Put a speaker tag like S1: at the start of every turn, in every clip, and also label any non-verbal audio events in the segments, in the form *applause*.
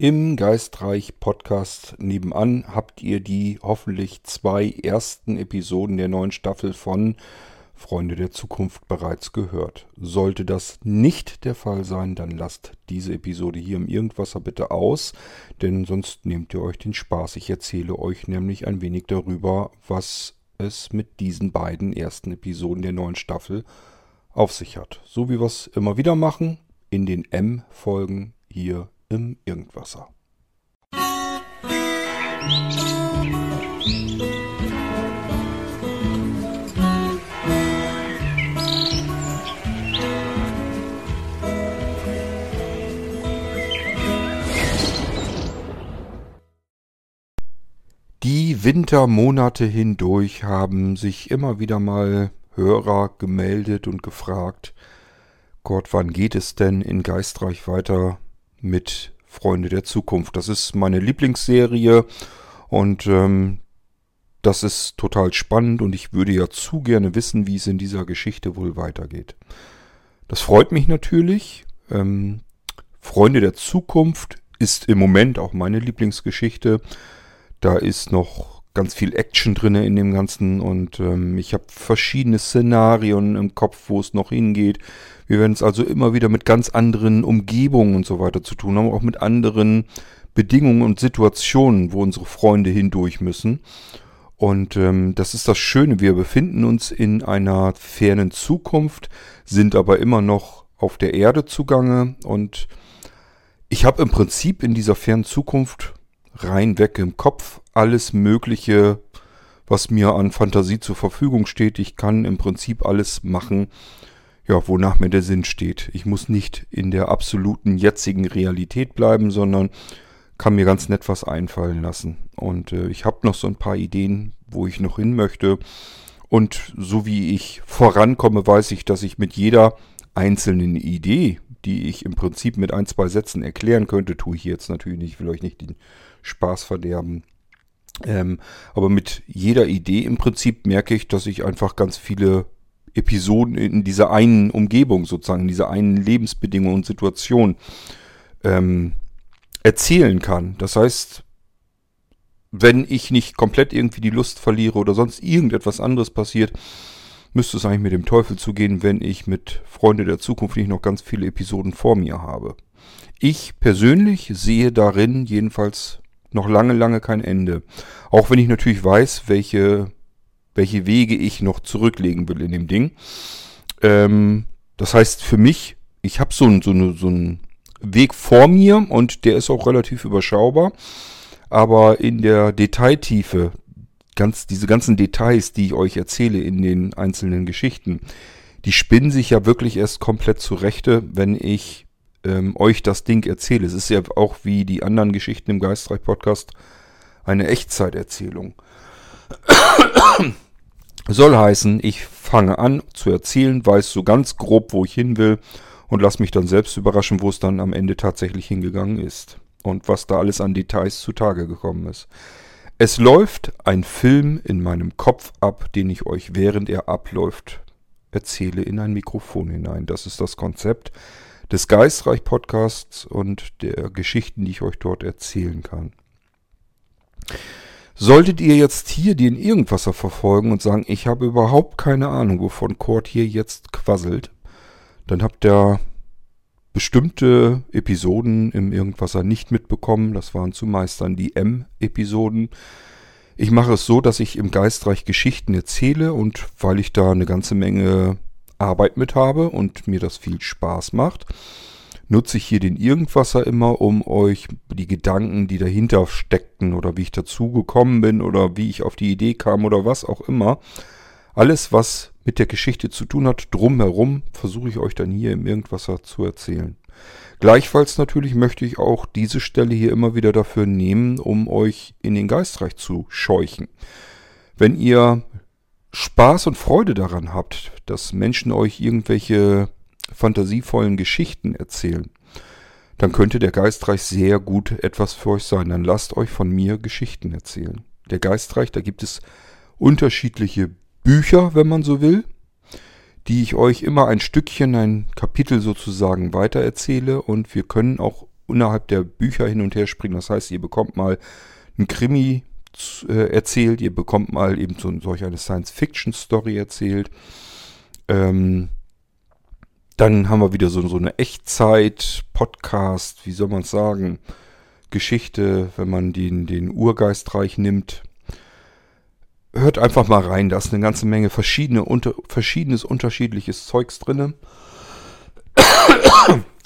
S1: Im Geistreich Podcast nebenan habt ihr die hoffentlich zwei ersten Episoden der neuen Staffel von Freunde der Zukunft bereits gehört. Sollte das nicht der Fall sein, dann lasst diese Episode hier im Irgendwasser bitte aus, denn sonst nehmt ihr euch den Spaß. Ich erzähle euch nämlich ein wenig darüber, was es mit diesen beiden ersten Episoden der neuen Staffel auf sich hat. So wie wir es immer wieder machen, in den M-Folgen hier im Irgendwasser. Die Wintermonate hindurch haben sich immer wieder mal Hörer gemeldet und gefragt, Gott, wann geht es denn in Geistreich weiter mit Freunde der Zukunft. Das ist meine Lieblingsserie und ähm, das ist total spannend und ich würde ja zu gerne wissen, wie es in dieser Geschichte wohl weitergeht. Das freut mich natürlich. Ähm, Freunde der Zukunft ist im Moment auch meine Lieblingsgeschichte. Da ist noch ganz viel Action drin in dem Ganzen und ähm, ich habe verschiedene Szenarien im Kopf, wo es noch hingeht. Wir werden es also immer wieder mit ganz anderen Umgebungen und so weiter zu tun haben, auch mit anderen Bedingungen und Situationen, wo unsere Freunde hindurch müssen. Und ähm, das ist das Schöne, wir befinden uns in einer fernen Zukunft, sind aber immer noch auf der Erde zugange und ich habe im Prinzip in dieser fernen Zukunft rein weg im Kopf alles Mögliche, was mir an Fantasie zur Verfügung steht. Ich kann im Prinzip alles machen, ja, wonach mir der Sinn steht. Ich muss nicht in der absoluten jetzigen Realität bleiben, sondern kann mir ganz nett was einfallen lassen. Und äh, ich habe noch so ein paar Ideen, wo ich noch hin möchte. Und so wie ich vorankomme, weiß ich, dass ich mit jeder einzelnen Idee, die ich im Prinzip mit ein, zwei Sätzen erklären könnte, tue ich jetzt natürlich nicht, ich will euch nicht den Spaß verderben. Ähm, aber mit jeder Idee im Prinzip merke ich, dass ich einfach ganz viele Episoden in dieser einen Umgebung sozusagen, in dieser einen Lebensbedingung und Situation ähm, erzählen kann. Das heißt, wenn ich nicht komplett irgendwie die Lust verliere oder sonst irgendetwas anderes passiert, müsste es eigentlich mit dem Teufel zugehen, wenn ich mit Freunde der Zukunft nicht noch ganz viele Episoden vor mir habe. Ich persönlich sehe darin jedenfalls noch lange, lange kein Ende. Auch wenn ich natürlich weiß, welche welche Wege ich noch zurücklegen will in dem Ding. Ähm, das heißt für mich, ich habe so, so, so einen Weg vor mir und der ist auch relativ überschaubar. Aber in der Detailtiefe, ganz, diese ganzen Details, die ich euch erzähle in den einzelnen Geschichten, die spinnen sich ja wirklich erst komplett zurechte, wenn ich ähm, euch das Ding erzähle. Es ist ja auch wie die anderen Geschichten im Geistreich-Podcast eine Echtzeiterzählung. Soll heißen, ich fange an zu erzählen, weiß so ganz grob, wo ich hin will und lass mich dann selbst überraschen, wo es dann am Ende tatsächlich hingegangen ist und was da alles an Details zutage gekommen ist. Es läuft ein Film in meinem Kopf ab, den ich euch während er abläuft erzähle in ein Mikrofon hinein. Das ist das Konzept des Geistreich Podcasts und der Geschichten, die ich euch dort erzählen kann. Solltet ihr jetzt hier den Irgendwasser verfolgen und sagen, ich habe überhaupt keine Ahnung, wovon Kurt hier jetzt quasselt, dann habt ihr bestimmte Episoden im Irgendwasser nicht mitbekommen. Das waren zumeist dann die M-Episoden. Ich mache es so, dass ich im Geistreich Geschichten erzähle und weil ich da eine ganze Menge Arbeit mit habe und mir das viel Spaß macht, nutze ich hier den Irgendwasser immer, um euch die Gedanken, die dahinter steckten oder wie ich dazu gekommen bin oder wie ich auf die Idee kam oder was auch immer, alles, was mit der Geschichte zu tun hat, drumherum, versuche ich euch dann hier im Irgendwasser zu erzählen. Gleichfalls natürlich möchte ich auch diese Stelle hier immer wieder dafür nehmen, um euch in den Geistreich zu scheuchen. Wenn ihr Spaß und Freude daran habt, dass Menschen euch irgendwelche fantasievollen Geschichten erzählen, dann könnte der Geistreich sehr gut etwas für euch sein. Dann lasst euch von mir Geschichten erzählen. Der Geistreich, da gibt es unterschiedliche Bücher, wenn man so will, die ich euch immer ein Stückchen, ein Kapitel sozusagen weitererzähle und wir können auch innerhalb der Bücher hin und her springen. Das heißt, ihr bekommt mal ein Krimi äh, erzählt, ihr bekommt mal eben so solch eine Science-Fiction-Story erzählt. Ähm, dann haben wir wieder so, so eine Echtzeit-Podcast, wie soll man es sagen, Geschichte, wenn man den, den Urgeistreich nimmt. Hört einfach mal rein, da ist eine ganze Menge verschiedene, unter, verschiedenes, unterschiedliches Zeugs drin.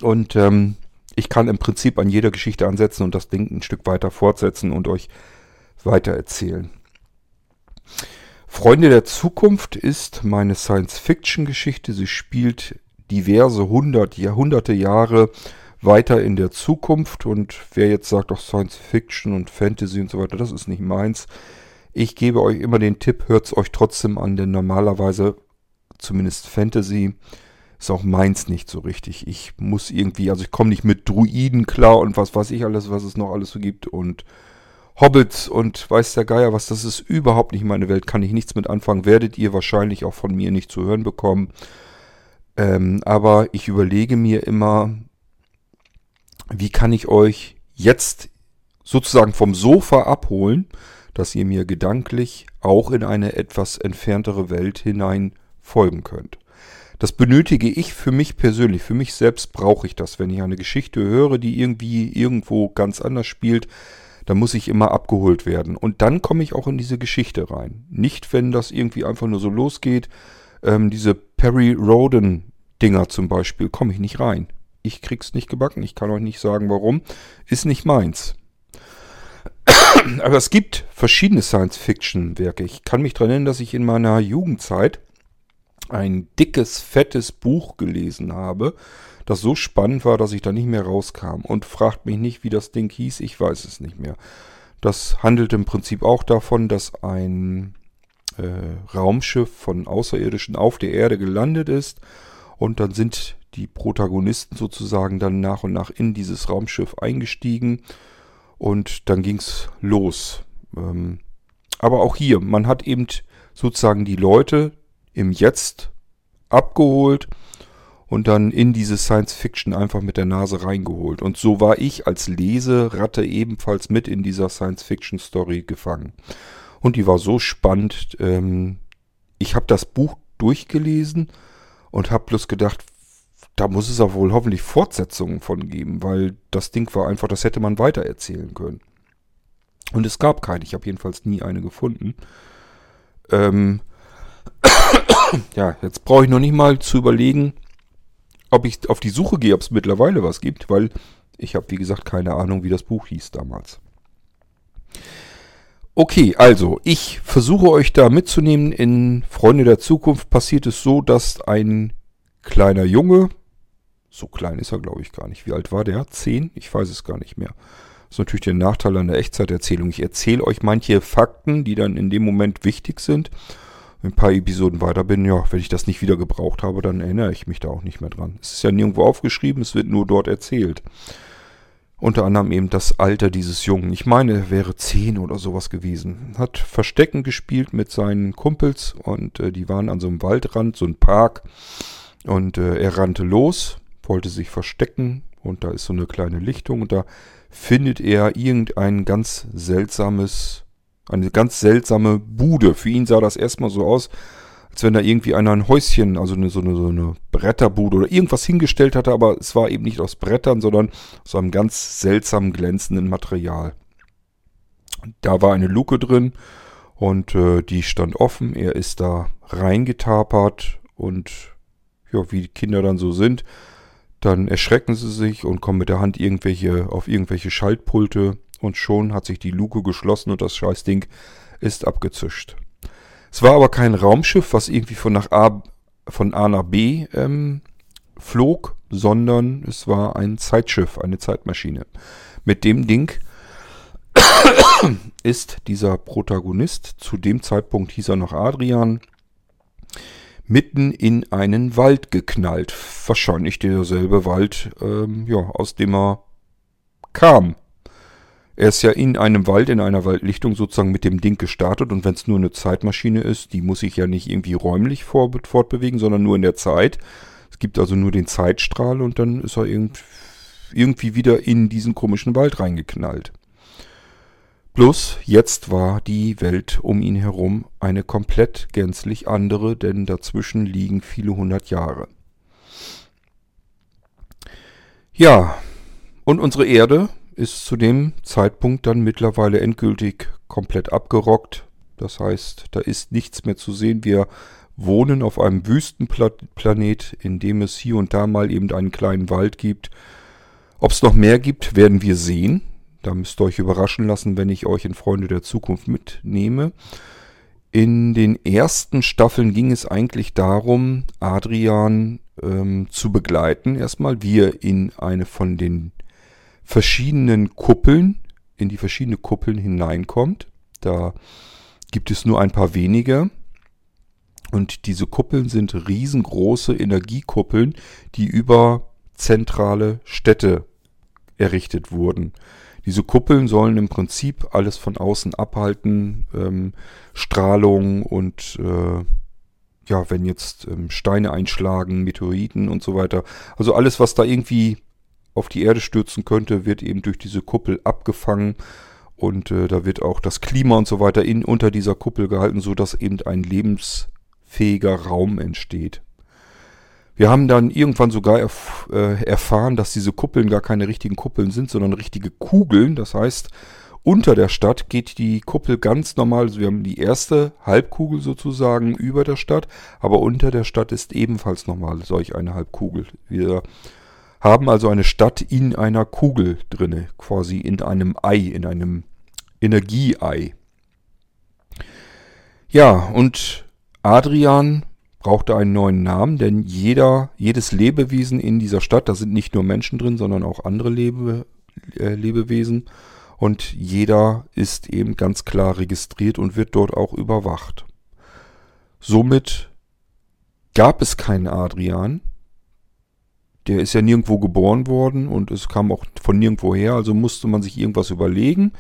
S1: Und ähm, ich kann im Prinzip an jeder Geschichte ansetzen und das Ding ein Stück weiter fortsetzen und euch weitererzählen. Freunde der Zukunft ist meine Science-Fiction-Geschichte. Sie spielt diverse hundert, Jahrhunderte Jahre weiter in der Zukunft. Und wer jetzt sagt, auch Science-Fiction und Fantasy und so weiter, das ist nicht meins. Ich gebe euch immer den Tipp, hört es euch trotzdem an, denn normalerweise, zumindest Fantasy, ist auch meins nicht so richtig. Ich muss irgendwie, also ich komme nicht mit Druiden klar und was weiß ich alles, was es noch alles so gibt und Hobbits und weiß der Geier was, das ist überhaupt nicht meine Welt, kann ich nichts mit anfangen, werdet ihr wahrscheinlich auch von mir nicht zu hören bekommen. Ähm, aber ich überlege mir immer, wie kann ich euch jetzt sozusagen vom Sofa abholen, dass ihr mir gedanklich auch in eine etwas entferntere Welt hinein folgen könnt. Das benötige ich für mich persönlich. Für mich selbst brauche ich das. Wenn ich eine Geschichte höre, die irgendwie irgendwo ganz anders spielt, dann muss ich immer abgeholt werden. Und dann komme ich auch in diese Geschichte rein. Nicht, wenn das irgendwie einfach nur so losgeht. Ähm, diese Perry Roden Dinger zum Beispiel, komme ich nicht rein. Ich krieg's nicht gebacken. Ich kann euch nicht sagen, warum. Ist nicht meins. Aber es gibt verschiedene Science-Fiction-Werke. Ich kann mich daran erinnern, dass ich in meiner Jugendzeit ein dickes, fettes Buch gelesen habe, das so spannend war, dass ich da nicht mehr rauskam. Und fragt mich nicht, wie das Ding hieß, ich weiß es nicht mehr. Das handelt im Prinzip auch davon, dass ein äh, Raumschiff von Außerirdischen auf der Erde gelandet ist und dann sind die Protagonisten sozusagen dann nach und nach in dieses Raumschiff eingestiegen und dann ging es los. Ähm, aber auch hier, man hat eben sozusagen die Leute im Jetzt abgeholt und dann in diese Science Fiction einfach mit der Nase reingeholt. Und so war ich als Leseratte ebenfalls mit in dieser Science Fiction Story gefangen. Und die war so spannend. Ähm, ich habe das Buch durchgelesen und habe bloß gedacht, da muss es auch wohl hoffentlich Fortsetzungen von geben, weil das Ding war einfach, das hätte man weiter erzählen können. Und es gab keine. Ich habe jedenfalls nie eine gefunden. Ähm *coughs* ja, jetzt brauche ich noch nicht mal zu überlegen, ob ich auf die Suche gehe, ob es mittlerweile was gibt, weil ich habe, wie gesagt, keine Ahnung, wie das Buch hieß damals. Okay, also ich versuche euch da mitzunehmen. In Freunde der Zukunft passiert es so, dass ein kleiner Junge, so klein ist er glaube ich gar nicht, wie alt war der? Zehn? Ich weiß es gar nicht mehr. Das ist natürlich der Nachteil an der Echtzeiterzählung. Ich erzähle euch manche Fakten, die dann in dem Moment wichtig sind ein paar Episoden weiter bin, ja, wenn ich das nicht wieder gebraucht habe, dann erinnere ich mich da auch nicht mehr dran. Es ist ja nirgendwo aufgeschrieben, es wird nur dort erzählt. Unter anderem eben das Alter dieses Jungen. Ich meine, er wäre zehn oder sowas gewesen. Hat Verstecken gespielt mit seinen Kumpels und äh, die waren an so einem Waldrand, so ein Park. Und äh, er rannte los, wollte sich verstecken und da ist so eine kleine Lichtung und da findet er irgendein ganz seltsames eine ganz seltsame Bude. Für ihn sah das erstmal so aus, als wenn da irgendwie einer ein Häuschen, also eine, so, eine, so eine Bretterbude oder irgendwas hingestellt hatte, aber es war eben nicht aus Brettern, sondern aus einem ganz seltsamen glänzenden Material. Da war eine Luke drin und äh, die stand offen. Er ist da reingetapert und ja, wie Kinder dann so sind, dann erschrecken sie sich und kommen mit der Hand irgendwelche auf irgendwelche Schaltpulte und schon hat sich die Luke geschlossen und das Scheißding ist abgezischt. Es war aber kein Raumschiff, was irgendwie von, nach A, von A nach B ähm, flog, sondern es war ein Zeitschiff, eine Zeitmaschine. Mit dem Ding *coughs* ist dieser Protagonist, zu dem Zeitpunkt hieß er noch Adrian, mitten in einen Wald geknallt. Wahrscheinlich derselbe Wald, ähm, ja, aus dem er kam. Er ist ja in einem Wald, in einer Waldlichtung sozusagen mit dem Ding gestartet und wenn es nur eine Zeitmaschine ist, die muss sich ja nicht irgendwie räumlich fortbewegen, sondern nur in der Zeit. Es gibt also nur den Zeitstrahl und dann ist er irgendwie wieder in diesen komischen Wald reingeknallt. Bloß jetzt war die Welt um ihn herum eine komplett gänzlich andere, denn dazwischen liegen viele hundert Jahre. Ja, und unsere Erde ist zu dem Zeitpunkt dann mittlerweile endgültig komplett abgerockt. Das heißt, da ist nichts mehr zu sehen. Wir wohnen auf einem Wüstenplanet, in dem es hier und da mal eben einen kleinen Wald gibt. Ob es noch mehr gibt, werden wir sehen. Da müsst ihr euch überraschen lassen, wenn ich euch in Freunde der Zukunft mitnehme. In den ersten Staffeln ging es eigentlich darum, Adrian ähm, zu begleiten. Erstmal, wie er in eine von den verschiedenen Kuppeln, in die verschiedenen Kuppeln hineinkommt. Da gibt es nur ein paar wenige. Und diese Kuppeln sind riesengroße Energiekuppeln, die über zentrale Städte errichtet wurden. Diese Kuppeln sollen im Prinzip alles von außen abhalten, ähm, Strahlung und äh, ja, wenn jetzt ähm, Steine einschlagen, Meteoriten und so weiter. Also alles, was da irgendwie auf die Erde stürzen könnte, wird eben durch diese Kuppel abgefangen und äh, da wird auch das Klima und so weiter in unter dieser Kuppel gehalten, so dass eben ein lebensfähiger Raum entsteht. Wir haben dann irgendwann sogar erf äh, erfahren, dass diese Kuppeln gar keine richtigen Kuppeln sind, sondern richtige Kugeln. Das heißt, unter der Stadt geht die Kuppel ganz normal. Also wir haben die erste Halbkugel sozusagen über der Stadt, aber unter der Stadt ist ebenfalls nochmal solch eine Halbkugel. Wir haben also eine Stadt in einer Kugel drinne, quasi in einem Ei, in einem Energieei. Ja, und Adrian brauchte einen neuen Namen, denn jeder, jedes Lebewesen in dieser Stadt, da sind nicht nur Menschen drin, sondern auch andere Lebe, äh, Lebewesen. Und jeder ist eben ganz klar registriert und wird dort auch überwacht. Somit gab es keinen Adrian. Der ist ja nirgendwo geboren worden und es kam auch von nirgendwo her, also musste man sich irgendwas überlegen.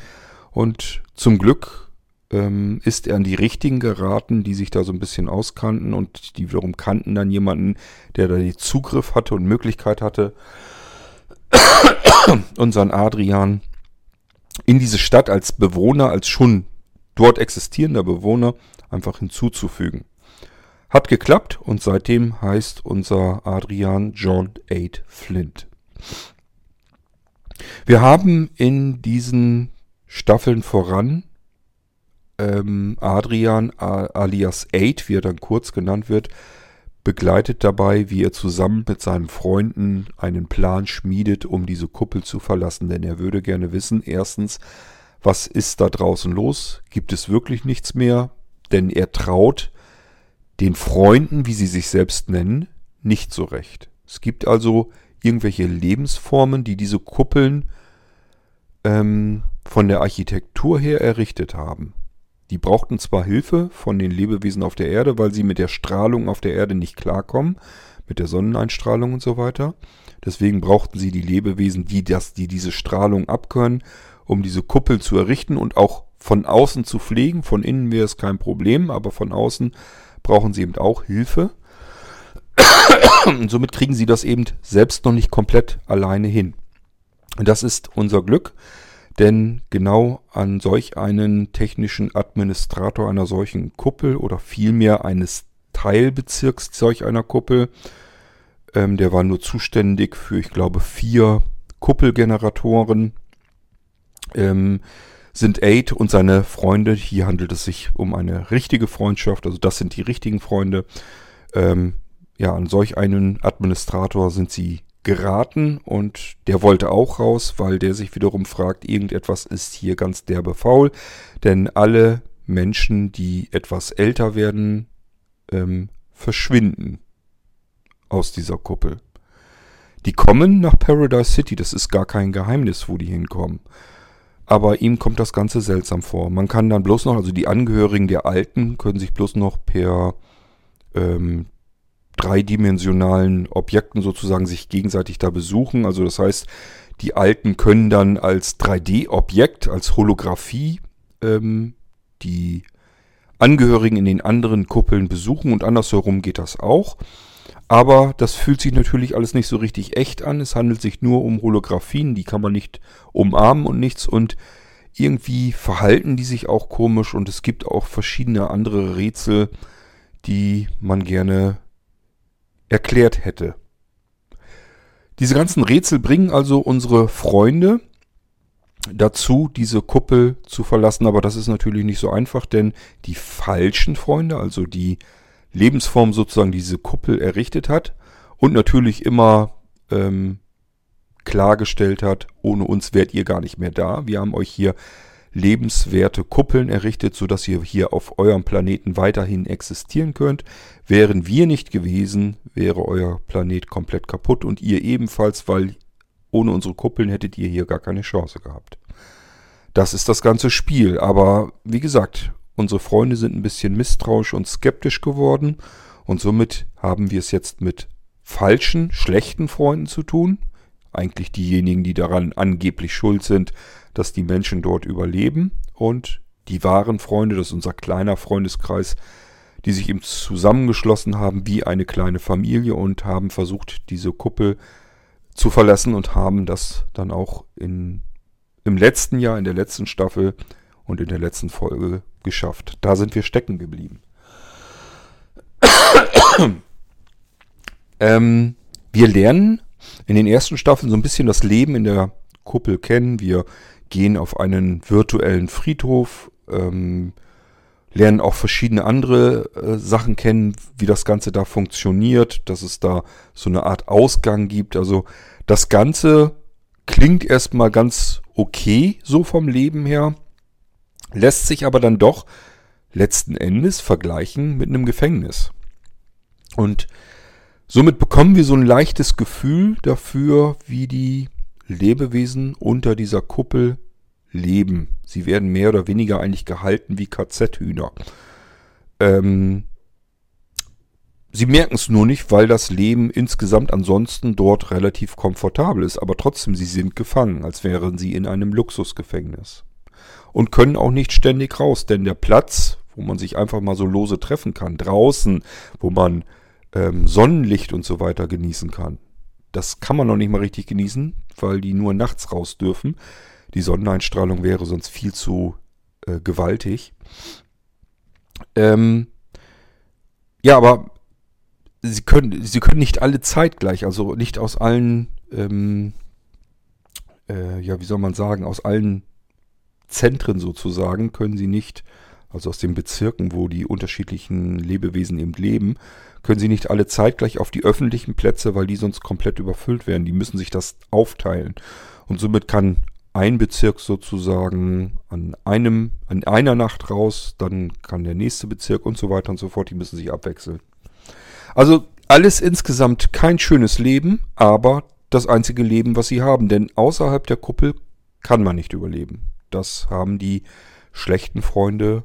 S1: Und zum Glück ähm, ist er an die Richtigen geraten, die sich da so ein bisschen auskannten und die wiederum kannten dann jemanden, der da den Zugriff hatte und Möglichkeit hatte, *coughs* unseren Adrian in diese Stadt als Bewohner, als schon dort existierender Bewohner einfach hinzuzufügen. Hat geklappt und seitdem heißt unser Adrian John 8 Flint. Wir haben in diesen Staffeln voran ähm, Adrian alias Aid, wie er dann kurz genannt wird, begleitet dabei, wie er zusammen mit seinen Freunden einen Plan schmiedet, um diese Kuppel zu verlassen. Denn er würde gerne wissen, erstens, was ist da draußen los? Gibt es wirklich nichts mehr? Denn er traut den Freunden, wie sie sich selbst nennen, nicht so recht. Es gibt also irgendwelche Lebensformen, die diese Kuppeln ähm, von der Architektur her errichtet haben. Die brauchten zwar Hilfe von den Lebewesen auf der Erde, weil sie mit der Strahlung auf der Erde nicht klarkommen, mit der Sonneneinstrahlung und so weiter. Deswegen brauchten sie die Lebewesen, die, das, die diese Strahlung abkönnen, um diese Kuppel zu errichten und auch von außen zu pflegen. Von innen wäre es kein Problem, aber von außen brauchen sie eben auch Hilfe. Und somit kriegen sie das eben selbst noch nicht komplett alleine hin. Und das ist unser Glück, denn genau an solch einen technischen Administrator einer solchen Kuppel oder vielmehr eines Teilbezirks solch einer Kuppel, ähm, der war nur zuständig für, ich glaube, vier Kuppelgeneratoren, ähm, sind Aid und seine Freunde. Hier handelt es sich um eine richtige Freundschaft, also das sind die richtigen Freunde. Ähm, ja, an solch einen Administrator sind sie geraten und der wollte auch raus, weil der sich wiederum fragt, irgendetwas ist hier ganz derbe faul, denn alle Menschen, die etwas älter werden, ähm, verschwinden aus dieser Kuppel. Die kommen nach Paradise City, das ist gar kein Geheimnis, wo die hinkommen. Aber ihm kommt das Ganze seltsam vor. Man kann dann bloß noch, also die Angehörigen der Alten können sich bloß noch per ähm, dreidimensionalen Objekten sozusagen sich gegenseitig da besuchen. Also das heißt, die Alten können dann als 3D-Objekt, als Holographie ähm, die Angehörigen in den anderen Kuppeln besuchen und andersherum geht das auch. Aber das fühlt sich natürlich alles nicht so richtig echt an. Es handelt sich nur um Holographien, die kann man nicht umarmen und nichts. Und irgendwie verhalten die sich auch komisch und es gibt auch verschiedene andere Rätsel, die man gerne erklärt hätte. Diese ganzen Rätsel bringen also unsere Freunde dazu, diese Kuppel zu verlassen, aber das ist natürlich nicht so einfach, denn die falschen Freunde, also die Lebensform sozusagen diese Kuppel errichtet hat und natürlich immer ähm, klargestellt hat, ohne uns wärt ihr gar nicht mehr da. Wir haben euch hier lebenswerte Kuppeln errichtet, sodass ihr hier auf eurem Planeten weiterhin existieren könnt. Wären wir nicht gewesen, wäre euer Planet komplett kaputt und ihr ebenfalls, weil ohne unsere Kuppeln hättet ihr hier gar keine Chance gehabt. Das ist das ganze Spiel, aber wie gesagt, unsere Freunde sind ein bisschen misstrauisch und skeptisch geworden und somit haben wir es jetzt mit falschen, schlechten Freunden zu tun. Eigentlich diejenigen, die daran angeblich schuld sind, dass die Menschen dort überleben. Und die wahren Freunde, das ist unser kleiner Freundeskreis, die sich eben zusammengeschlossen haben wie eine kleine Familie und haben versucht, diese Kuppel zu verlassen und haben das dann auch in, im letzten Jahr, in der letzten Staffel und in der letzten Folge geschafft. Da sind wir stecken geblieben. *coughs* ähm, wir lernen in den ersten Staffeln so ein bisschen das Leben in der Kuppel kennen. Wir gehen auf einen virtuellen Friedhof, ähm, lernen auch verschiedene andere äh, Sachen kennen, wie das Ganze da funktioniert, dass es da so eine Art Ausgang gibt. Also das Ganze klingt erstmal ganz okay, so vom Leben her, lässt sich aber dann doch letzten Endes vergleichen mit einem Gefängnis. Und somit bekommen wir so ein leichtes Gefühl dafür, wie die Lebewesen unter dieser Kuppel leben. Sie werden mehr oder weniger eigentlich gehalten wie KZ-Hühner. Ähm, sie merken es nur nicht, weil das Leben insgesamt ansonsten dort relativ komfortabel ist. Aber trotzdem, sie sind gefangen, als wären sie in einem Luxusgefängnis. Und können auch nicht ständig raus, denn der Platz, wo man sich einfach mal so lose treffen kann, draußen, wo man ähm, Sonnenlicht und so weiter genießen kann, das kann man noch nicht mal richtig genießen, weil die nur nachts raus dürfen. Die Sonneneinstrahlung wäre sonst viel zu äh, gewaltig. Ähm, ja, aber sie können, sie können nicht alle zeitgleich, also nicht aus allen, ähm, äh, ja, wie soll man sagen, aus allen Zentren sozusagen können sie nicht, also aus den Bezirken, wo die unterschiedlichen Lebewesen eben leben, können sie nicht alle zeitgleich auf die öffentlichen Plätze, weil die sonst komplett überfüllt werden. Die müssen sich das aufteilen. Und somit kann ein Bezirk sozusagen an einem, an einer Nacht raus, dann kann der nächste Bezirk und so weiter und so fort, die müssen sich abwechseln. Also alles insgesamt kein schönes Leben, aber das einzige Leben, was sie haben, denn außerhalb der Kuppel kann man nicht überleben. Das haben die schlechten Freunde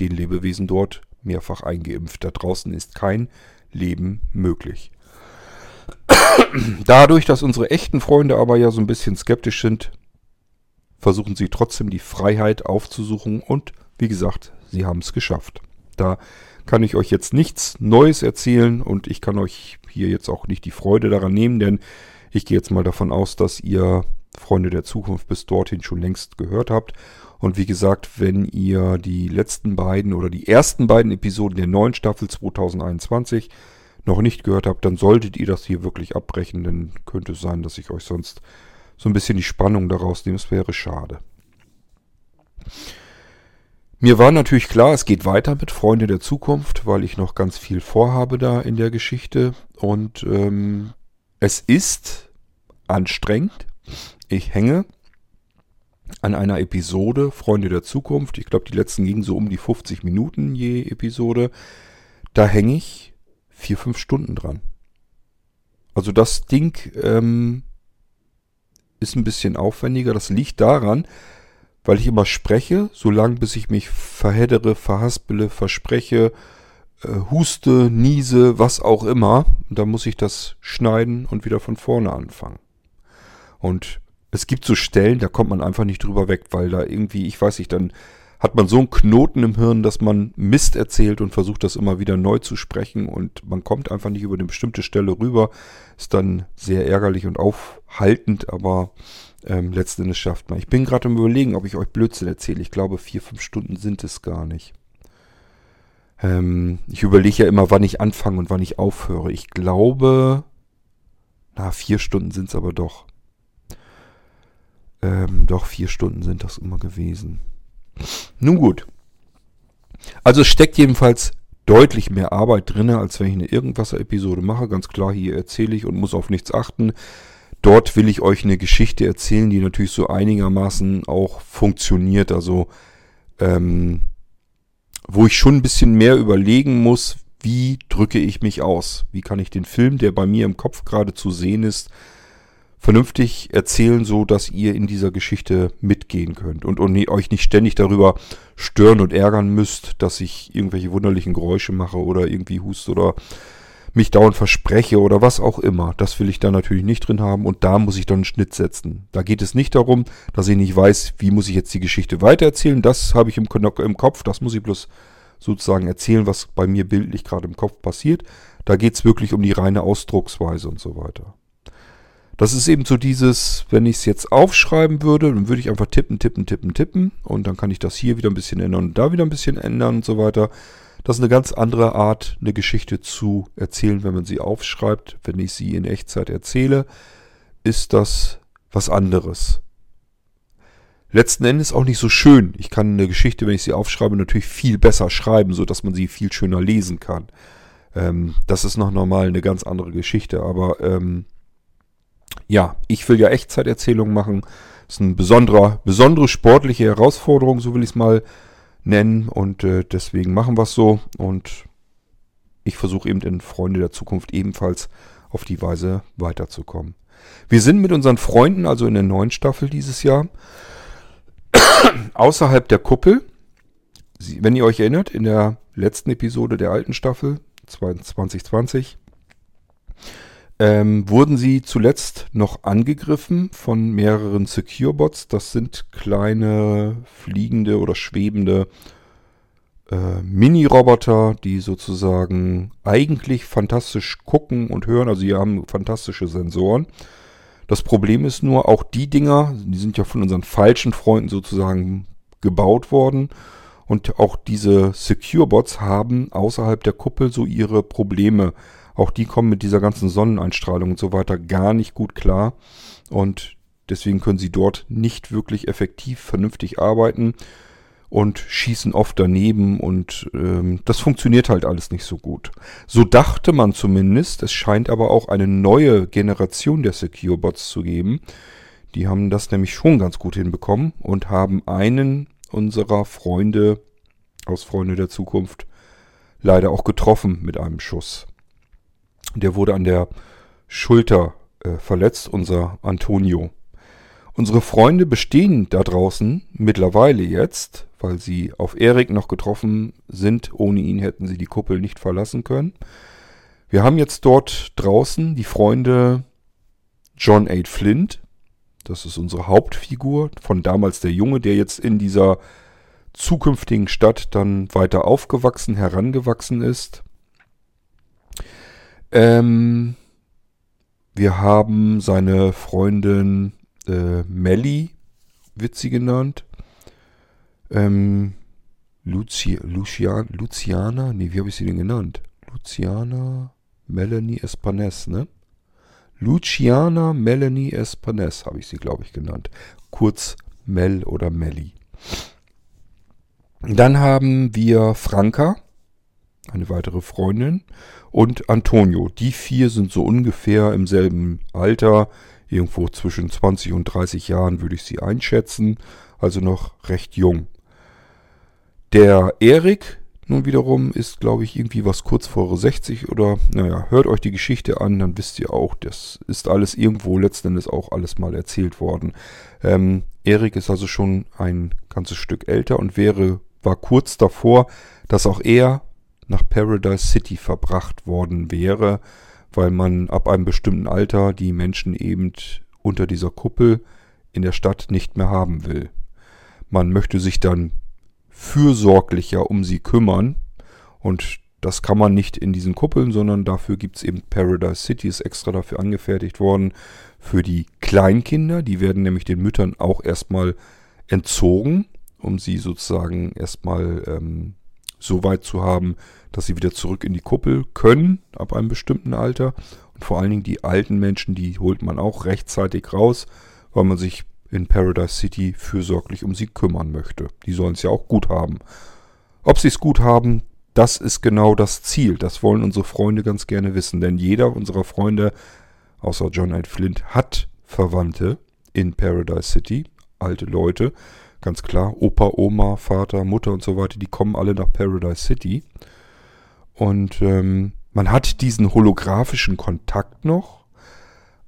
S1: den Lebewesen dort mehrfach eingeimpft. Da draußen ist kein Leben möglich. *coughs* Dadurch, dass unsere echten Freunde aber ja so ein bisschen skeptisch sind, versuchen sie trotzdem die Freiheit aufzusuchen und wie gesagt, sie haben es geschafft. Da kann ich euch jetzt nichts Neues erzählen und ich kann euch hier jetzt auch nicht die Freude daran nehmen, denn ich gehe jetzt mal davon aus, dass ihr Freunde der Zukunft bis dorthin schon längst gehört habt. Und wie gesagt, wenn ihr die letzten beiden oder die ersten beiden Episoden der neuen Staffel 2021 noch nicht gehört habt, dann solltet ihr das hier wirklich abbrechen, denn könnte es sein, dass ich euch sonst so ein bisschen die Spannung daraus nehme. Es wäre schade. Mir war natürlich klar, es geht weiter mit Freunde der Zukunft, weil ich noch ganz viel vorhabe da in der Geschichte. Und ähm, es ist anstrengend. Ich hänge an einer Episode Freunde der Zukunft. Ich glaube, die letzten gingen so um die 50 Minuten je Episode. Da hänge ich vier, fünf Stunden dran. Also das Ding ähm, ist ein bisschen aufwendiger. Das liegt daran, weil ich immer spreche, solange bis ich mich verheddere, verhaspele, verspreche, äh, huste, niese, was auch immer. Da muss ich das schneiden und wieder von vorne anfangen. Und es gibt so Stellen, da kommt man einfach nicht drüber weg, weil da irgendwie, ich weiß nicht, dann hat man so einen Knoten im Hirn, dass man Mist erzählt und versucht das immer wieder neu zu sprechen und man kommt einfach nicht über eine bestimmte Stelle rüber. Ist dann sehr ärgerlich und aufhaltend, aber ähm, letzten Endes schafft man. Ich bin gerade im Überlegen, ob ich euch Blödsinn erzähle. Ich glaube, vier, fünf Stunden sind es gar nicht. Ähm, ich überlege ja immer, wann ich anfange und wann ich aufhöre. Ich glaube, na, vier Stunden sind es aber doch. Ähm, doch, vier Stunden sind das immer gewesen. Nun gut. Also steckt jedenfalls deutlich mehr Arbeit drin, als wenn ich eine Irgendwasser-Episode mache. Ganz klar, hier erzähle ich und muss auf nichts achten. Dort will ich euch eine Geschichte erzählen, die natürlich so einigermaßen auch funktioniert. Also, ähm, wo ich schon ein bisschen mehr überlegen muss, wie drücke ich mich aus? Wie kann ich den Film, der bei mir im Kopf gerade zu sehen ist, vernünftig erzählen, so dass ihr in dieser Geschichte mitgehen könnt und, und euch nicht ständig darüber stören und ärgern müsst, dass ich irgendwelche wunderlichen Geräusche mache oder irgendwie hust oder mich dauernd verspreche oder was auch immer. Das will ich da natürlich nicht drin haben und da muss ich dann einen Schnitt setzen. Da geht es nicht darum, dass ich nicht weiß, wie muss ich jetzt die Geschichte weitererzählen. Das habe ich im, im Kopf, das muss ich bloß sozusagen erzählen, was bei mir bildlich gerade im Kopf passiert. Da geht es wirklich um die reine Ausdrucksweise und so weiter. Das ist eben so dieses, wenn ich es jetzt aufschreiben würde, dann würde ich einfach tippen, tippen, tippen, tippen und dann kann ich das hier wieder ein bisschen ändern und da wieder ein bisschen ändern und so weiter. Das ist eine ganz andere Art, eine Geschichte zu erzählen, wenn man sie aufschreibt. Wenn ich sie in Echtzeit erzähle, ist das was anderes. Letzten Endes auch nicht so schön. Ich kann eine Geschichte, wenn ich sie aufschreibe, natürlich viel besser schreiben, sodass man sie viel schöner lesen kann. Ähm, das ist noch normal eine ganz andere Geschichte. Aber ähm, ja, ich will ja Echtzeiterzählungen machen. Das ist eine besondere, besondere sportliche Herausforderung, so will ich es mal nennen und äh, deswegen machen wir es so und ich versuche eben in Freunde der Zukunft ebenfalls auf die Weise weiterzukommen. Wir sind mit unseren Freunden also in der neuen Staffel dieses Jahr außerhalb der Kuppel. Wenn ihr euch erinnert, in der letzten Episode der alten Staffel 2020 ähm, wurden sie zuletzt noch angegriffen von mehreren Secure-Bots. Das sind kleine fliegende oder schwebende äh, Mini-Roboter, die sozusagen eigentlich fantastisch gucken und hören. Also sie haben fantastische Sensoren. Das Problem ist nur, auch die Dinger, die sind ja von unseren falschen Freunden sozusagen gebaut worden. Und auch diese Secure-Bots haben außerhalb der Kuppel so ihre Probleme. Auch die kommen mit dieser ganzen Sonneneinstrahlung und so weiter gar nicht gut klar. Und deswegen können sie dort nicht wirklich effektiv, vernünftig arbeiten und schießen oft daneben und ähm, das funktioniert halt alles nicht so gut. So dachte man zumindest, es scheint aber auch eine neue Generation der Secure Bots zu geben. Die haben das nämlich schon ganz gut hinbekommen und haben einen unserer Freunde aus Freunde der Zukunft leider auch getroffen mit einem Schuss. Der wurde an der Schulter äh, verletzt, unser Antonio. Unsere Freunde bestehen da draußen mittlerweile jetzt, weil sie auf Erik noch getroffen sind. Ohne ihn hätten sie die Kuppel nicht verlassen können. Wir haben jetzt dort draußen die Freunde John A. Flint. Das ist unsere Hauptfigur von damals der Junge, der jetzt in dieser zukünftigen Stadt dann weiter aufgewachsen, herangewachsen ist. Ähm, wir haben seine Freundin äh, Melly, wird sie genannt. Ähm, Lucia, Lucian, Luciana, nee, wie habe ich sie denn genannt? Luciana Melanie Espanes, ne? Luciana Melanie Espanes habe ich sie, glaube ich, genannt. Kurz Mel oder Melly. Dann haben wir Franka, eine weitere Freundin, und Antonio. Die vier sind so ungefähr im selben Alter, irgendwo zwischen 20 und 30 Jahren würde ich sie einschätzen, also noch recht jung. Der Erik nun wiederum ist, glaube ich, irgendwie was kurz vor 60 oder, naja, hört euch die Geschichte an, dann wisst ihr auch, das ist alles irgendwo letzten Endes auch alles mal erzählt worden. Ähm, Erik ist also schon ein ganzes Stück älter und wäre, war kurz davor, dass auch er nach Paradise City verbracht worden wäre, weil man ab einem bestimmten Alter die Menschen eben unter dieser Kuppel in der Stadt nicht mehr haben will. Man möchte sich dann fürsorglicher um sie kümmern. Und das kann man nicht in diesen Kuppeln, sondern dafür gibt es eben Paradise City, ist extra dafür angefertigt worden. Für die Kleinkinder, die werden nämlich den Müttern auch erstmal entzogen, um sie sozusagen erstmal ähm, so weit zu haben, dass sie wieder zurück in die Kuppel können, ab einem bestimmten Alter. Und vor allen Dingen die alten Menschen, die holt man auch rechtzeitig raus, weil man sich in Paradise City fürsorglich um sie kümmern möchte. Die sollen es ja auch gut haben. Ob sie es gut haben, das ist genau das Ziel. Das wollen unsere Freunde ganz gerne wissen. Denn jeder unserer Freunde, außer John Knight Flint, hat Verwandte in Paradise City. Alte Leute, ganz klar. Opa, Oma, Vater, Mutter und so weiter, die kommen alle nach Paradise City. Und ähm, man hat diesen holographischen Kontakt noch,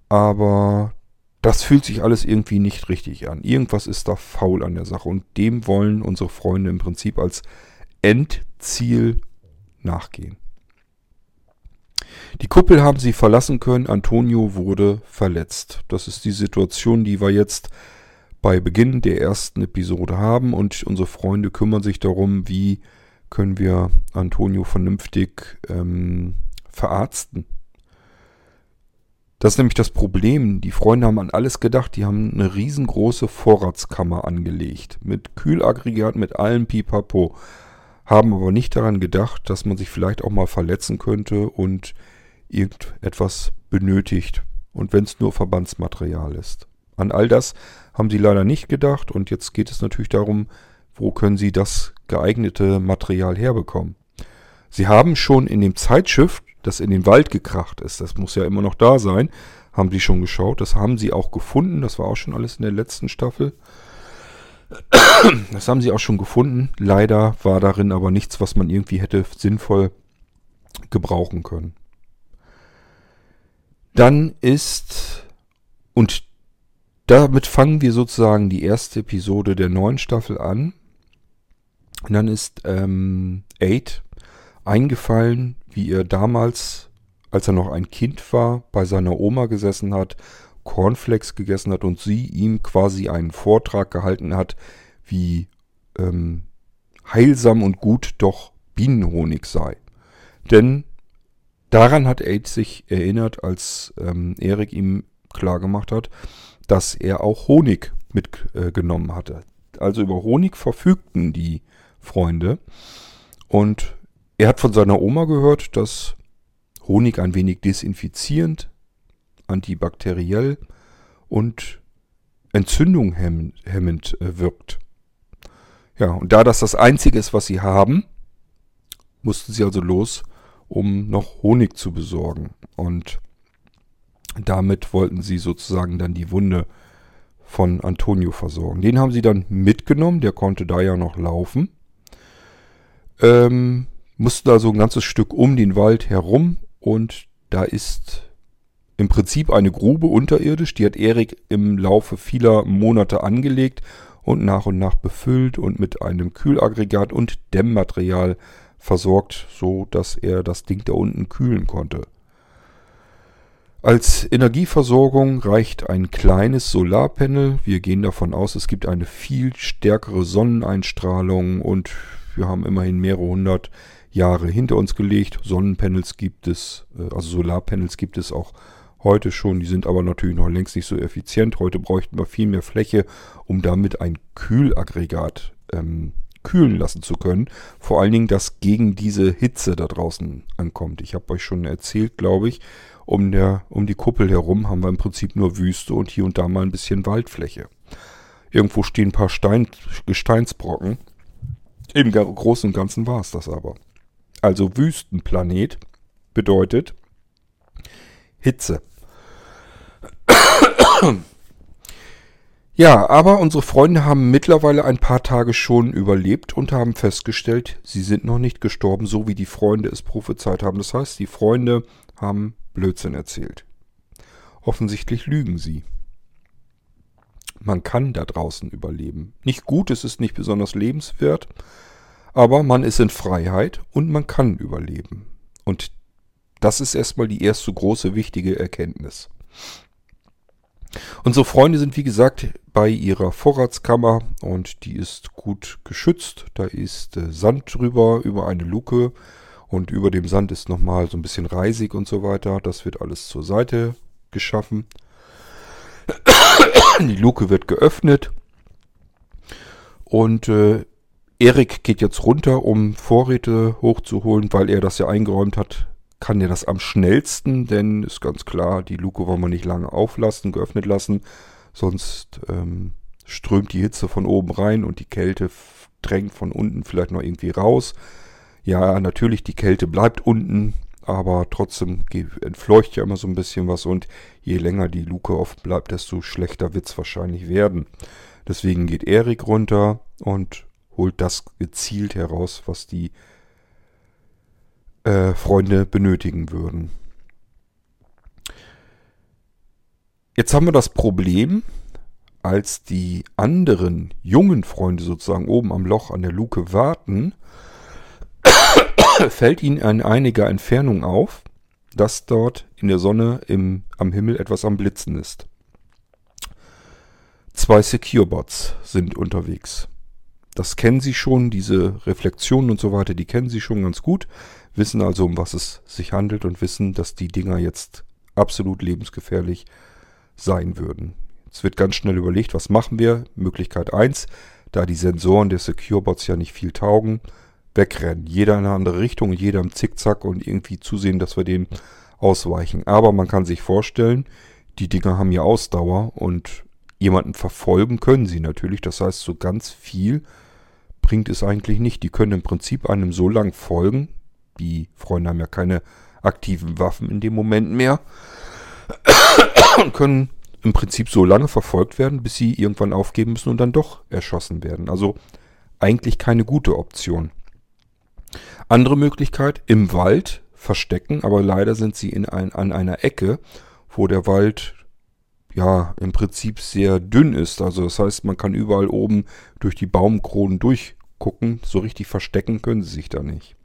S1: aber das fühlt sich alles irgendwie nicht richtig an. Irgendwas ist da faul an der Sache und dem wollen unsere Freunde im Prinzip als Endziel nachgehen. Die Kuppel haben sie verlassen können, Antonio wurde verletzt. Das ist die Situation, die wir jetzt bei Beginn der ersten Episode haben und unsere Freunde kümmern sich darum, wie können wir Antonio vernünftig ähm, verarzten. Das ist nämlich das Problem. Die Freunde haben an alles gedacht. Die haben eine riesengroße Vorratskammer angelegt. Mit Kühlaggregat, mit allem Pipapo. Haben aber nicht daran gedacht, dass man sich vielleicht auch mal verletzen könnte und irgendetwas benötigt. Und wenn es nur Verbandsmaterial ist. An all das haben sie leider nicht gedacht. Und jetzt geht es natürlich darum, wo können sie das geeignete Material herbekommen. Sie haben schon in dem Zeitschiff das in den Wald gekracht ist. Das muss ja immer noch da sein. Haben sie schon geschaut. Das haben sie auch gefunden. Das war auch schon alles in der letzten Staffel. Das haben sie auch schon gefunden. Leider war darin aber nichts, was man irgendwie hätte sinnvoll gebrauchen können. Dann ist, und damit fangen wir sozusagen die erste Episode der neuen Staffel an. Und dann ist ähm, Eight eingefallen, wie er damals, als er noch ein Kind war, bei seiner Oma gesessen hat, Cornflakes gegessen hat und sie ihm quasi einen Vortrag gehalten hat, wie ähm, heilsam und gut doch Bienenhonig sei. Denn daran hat Aid sich erinnert, als ähm, Erik ihm klargemacht hat, dass er auch Honig mitgenommen äh, hatte. Also über Honig verfügten die Freunde. Und er hat von seiner Oma gehört, dass Honig ein wenig desinfizierend, antibakteriell und Entzündung hemmend äh, wirkt. Ja, und da das das Einzige ist, was sie haben, mussten sie also los, um noch Honig zu besorgen. Und damit wollten sie sozusagen dann die Wunde von Antonio versorgen. Den haben sie dann mitgenommen, der konnte da ja noch laufen. Ähm, mussten also ein ganzes Stück um den Wald herum und da ist im Prinzip eine Grube unterirdisch. Die hat Erik im Laufe vieler Monate angelegt und nach und nach befüllt und mit einem Kühlaggregat und Dämmmaterial versorgt, so dass er das Ding da unten kühlen konnte. Als Energieversorgung reicht ein kleines Solarpanel. Wir gehen davon aus, es gibt eine viel stärkere Sonneneinstrahlung und wir haben immerhin mehrere hundert Jahre hinter uns gelegt. Sonnenpanels gibt es, äh, also Solarpanels gibt es auch heute schon. Die sind aber natürlich noch längst nicht so effizient. Heute bräuchten wir viel mehr Fläche, um damit ein Kühlaggregat ähm, kühlen lassen zu können. Vor allen Dingen, dass gegen diese Hitze da draußen ankommt. Ich habe euch schon erzählt, glaube ich, um, der, um die Kuppel herum haben wir im Prinzip nur Wüste und hier und da mal ein bisschen Waldfläche. Irgendwo stehen ein paar Stein, Gesteinsbrocken. Im Großen und Ganzen war es das aber also Wüstenplanet, bedeutet Hitze. Ja, aber unsere Freunde haben mittlerweile ein paar Tage schon überlebt und haben festgestellt, sie sind noch nicht gestorben, so wie die Freunde es prophezeit haben. Das heißt, die Freunde haben Blödsinn erzählt. Offensichtlich lügen sie. Man kann da draußen überleben. Nicht gut, es ist nicht besonders lebenswert, aber man ist in Freiheit und man kann überleben. Und das ist erstmal die erste große wichtige Erkenntnis. Unsere Freunde sind, wie gesagt, bei ihrer Vorratskammer und die ist gut geschützt. Da ist äh, Sand drüber über eine Luke und über dem Sand ist nochmal so ein bisschen Reisig und so weiter. Das wird alles zur Seite geschaffen. Die Luke wird geöffnet und äh, Erik geht jetzt runter, um Vorräte hochzuholen, weil er das ja eingeräumt hat. Kann er das am schnellsten, denn ist ganz klar, die Luke wollen wir nicht lange auflassen, geöffnet lassen. Sonst ähm, strömt die Hitze von oben rein und die Kälte drängt von unten vielleicht noch irgendwie raus. Ja, natürlich, die Kälte bleibt unten, aber trotzdem entfleucht ja immer so ein bisschen was und je länger die Luke offen bleibt, desto schlechter wird es wahrscheinlich werden. Deswegen geht Erik runter und holt das gezielt heraus, was die äh, Freunde benötigen würden. Jetzt haben wir das Problem, als die anderen jungen Freunde sozusagen oben am Loch an der Luke warten, *coughs* fällt ihnen in einiger Entfernung auf, dass dort in der Sonne im, am Himmel etwas am Blitzen ist. Zwei Secure-Bots sind unterwegs. Das kennen sie schon, diese Reflexionen und so weiter, die kennen sie schon ganz gut, wissen also, um was es sich handelt und wissen, dass die Dinger jetzt absolut lebensgefährlich sein würden. Jetzt wird ganz schnell überlegt, was machen wir? Möglichkeit 1, da die Sensoren der Secure-Bots ja nicht viel taugen, wegrennen. Jeder in eine andere Richtung, jeder im Zickzack und irgendwie zusehen, dass wir den ausweichen. Aber man kann sich vorstellen, die Dinger haben ja Ausdauer und jemanden verfolgen können sie natürlich. Das heißt, so ganz viel bringt es eigentlich nicht. Die können im Prinzip einem so lang folgen. Die Freunde haben ja keine aktiven Waffen in dem Moment mehr. Und *coughs* können im Prinzip so lange verfolgt werden, bis sie irgendwann aufgeben müssen und dann doch erschossen werden. Also eigentlich keine gute Option. Andere Möglichkeit, im Wald verstecken, aber leider sind sie in ein, an einer Ecke, wo der Wald ja im Prinzip sehr dünn ist. Also das heißt, man kann überall oben durch die Baumkronen durch gucken. So richtig verstecken können sie sich da nicht.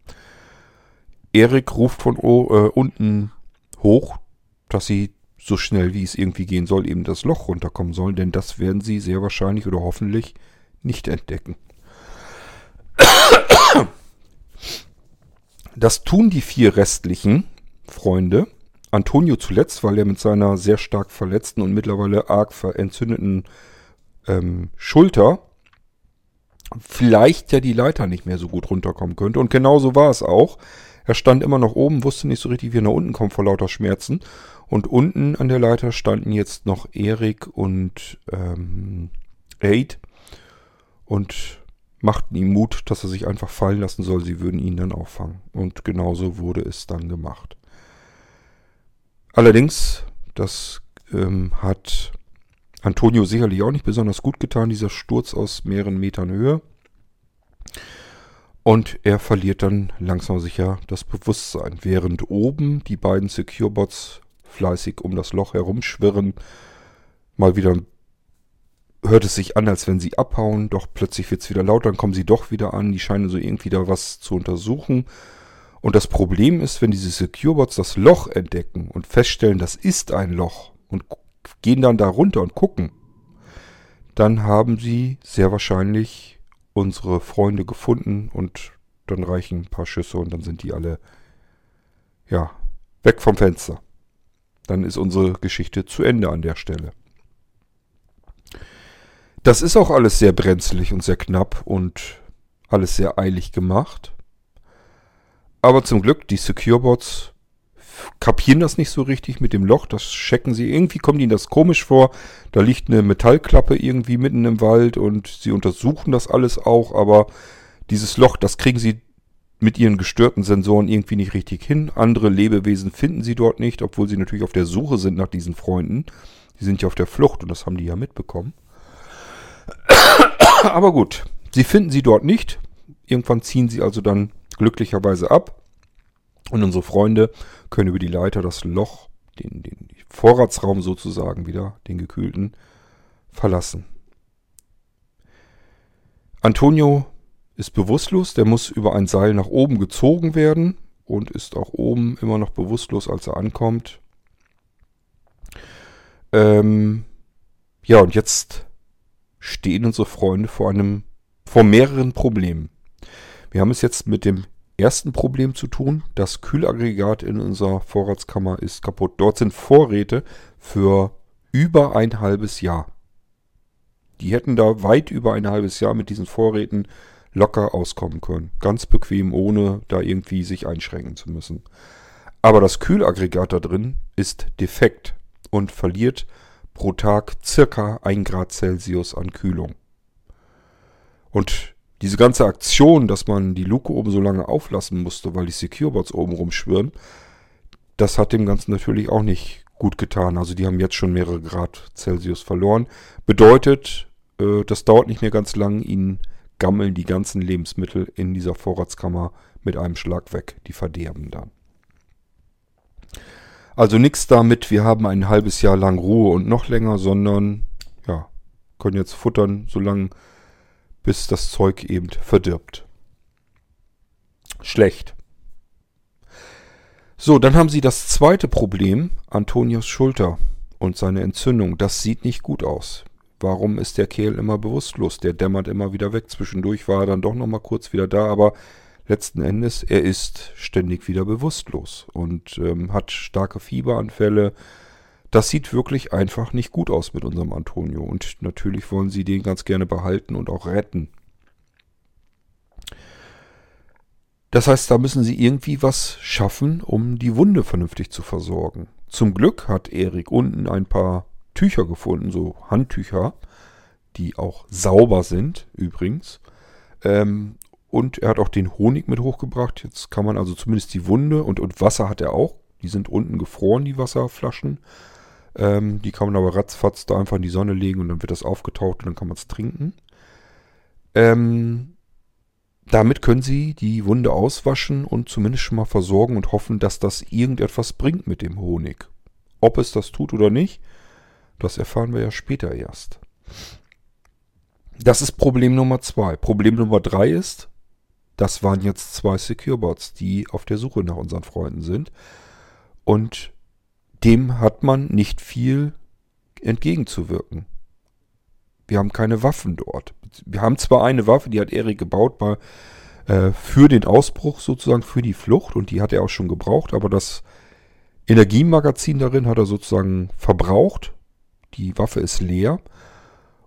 S1: Erik ruft von äh, unten hoch, dass sie so schnell wie es irgendwie gehen soll, eben das Loch runterkommen sollen, denn das werden sie sehr wahrscheinlich oder hoffentlich nicht entdecken. Das tun die vier restlichen Freunde. Antonio zuletzt, weil er mit seiner sehr stark verletzten und mittlerweile arg entzündeten ähm, Schulter vielleicht ja die Leiter nicht mehr so gut runterkommen könnte. Und genau so war es auch. Er stand immer noch oben, wusste nicht so richtig, wie er nach unten kommt vor lauter Schmerzen. Und unten an der Leiter standen jetzt noch Erik und ähm, Aid und machten ihm Mut, dass er sich einfach fallen lassen soll. Sie würden ihn dann auffangen. Und genauso wurde es dann gemacht. Allerdings, das ähm, hat Antonio sicherlich auch nicht besonders gut getan, dieser Sturz aus mehreren Metern Höhe. Und er verliert dann langsam sicher das Bewusstsein, während oben die beiden Secure-Bots fleißig um das Loch herumschwirren. Mal wieder hört es sich an, als wenn sie abhauen, doch plötzlich wird es wieder laut, dann kommen sie doch wieder an, die scheinen so irgendwie da was zu untersuchen. Und das Problem ist, wenn diese Secure-Bots das Loch entdecken und feststellen, das ist ein Loch und gehen dann da runter und gucken, dann haben sie sehr wahrscheinlich unsere Freunde gefunden und dann reichen ein paar Schüsse und dann sind die alle, ja, weg vom Fenster. Dann ist unsere Geschichte zu Ende an der Stelle. Das ist auch alles sehr brenzlig und sehr knapp und alles sehr eilig gemacht. Aber zum Glück, die Securebots kapieren das nicht so richtig mit dem Loch. Das checken sie. Irgendwie kommt ihnen das komisch vor. Da liegt eine Metallklappe irgendwie mitten im Wald und sie untersuchen das alles auch. Aber dieses Loch, das kriegen sie mit ihren gestörten Sensoren irgendwie nicht richtig hin. Andere Lebewesen finden sie dort nicht, obwohl sie natürlich auf der Suche sind nach diesen Freunden. Die sind ja auf der Flucht und das haben die ja mitbekommen. Aber gut, sie finden sie dort nicht. Irgendwann ziehen sie also dann glücklicherweise ab. Und unsere Freunde können über die Leiter das Loch, den, den Vorratsraum sozusagen wieder, den gekühlten, verlassen. Antonio ist bewusstlos, der muss über ein Seil nach oben gezogen werden und ist auch oben immer noch bewusstlos, als er ankommt. Ähm, ja, und jetzt stehen unsere Freunde vor einem, vor mehreren Problemen. Wir haben es jetzt mit dem ersten Problem zu tun. Das Kühlaggregat in unserer Vorratskammer ist kaputt. Dort sind Vorräte für über ein halbes Jahr. Die hätten da weit über ein halbes Jahr mit diesen Vorräten locker auskommen können. Ganz bequem, ohne da irgendwie sich einschränken zu müssen. Aber das Kühlaggregat da drin ist defekt und verliert pro Tag circa 1 Grad Celsius an Kühlung. Und diese ganze Aktion, dass man die Luke oben so lange auflassen musste, weil die Securebots oben rumschwirren, das hat dem Ganzen natürlich auch nicht gut getan. Also die haben jetzt schon mehrere Grad Celsius verloren. Bedeutet, äh, das dauert nicht mehr ganz lang, ihnen gammeln die ganzen Lebensmittel in dieser Vorratskammer mit einem Schlag weg. Die verderben dann. Also nichts damit, wir haben ein halbes Jahr lang Ruhe und noch länger, sondern ja, können jetzt futtern, solange bis das Zeug eben verdirbt. Schlecht. So, dann haben sie das zweite Problem, Antonius Schulter und seine Entzündung. Das sieht nicht gut aus. Warum ist der Kerl immer bewusstlos? Der dämmert immer wieder weg. Zwischendurch war er dann doch nochmal kurz wieder da, aber letzten Endes, er ist ständig wieder bewusstlos und ähm, hat starke Fieberanfälle. Das sieht wirklich einfach nicht gut aus mit unserem Antonio. Und natürlich wollen sie den ganz gerne behalten und auch retten. Das heißt, da müssen sie irgendwie was schaffen, um die Wunde vernünftig zu versorgen. Zum Glück hat Erik unten ein paar Tücher gefunden, so Handtücher, die auch sauber sind übrigens. Ähm, und er hat auch den Honig mit hochgebracht. Jetzt kann man also zumindest die Wunde und, und Wasser hat er auch. Die sind unten gefroren, die Wasserflaschen. Ähm, die kann man aber ratzfatz da einfach in die Sonne legen und dann wird das aufgetaucht und dann kann man es trinken. Ähm, damit können Sie die Wunde auswaschen und zumindest schon mal versorgen und hoffen, dass das irgendetwas bringt mit dem Honig. Ob es das tut oder nicht, das erfahren wir ja später erst. Das ist Problem Nummer zwei. Problem Nummer drei ist, das waren jetzt zwei Securebots, die auf der Suche nach unseren Freunden sind. Und dem hat man nicht viel entgegenzuwirken. Wir haben keine Waffen dort. Wir haben zwar eine Waffe, die hat Erik gebaut bei, äh, für den Ausbruch sozusagen, für die Flucht und die hat er auch schon gebraucht, aber das Energiemagazin darin hat er sozusagen verbraucht die Waffe ist leer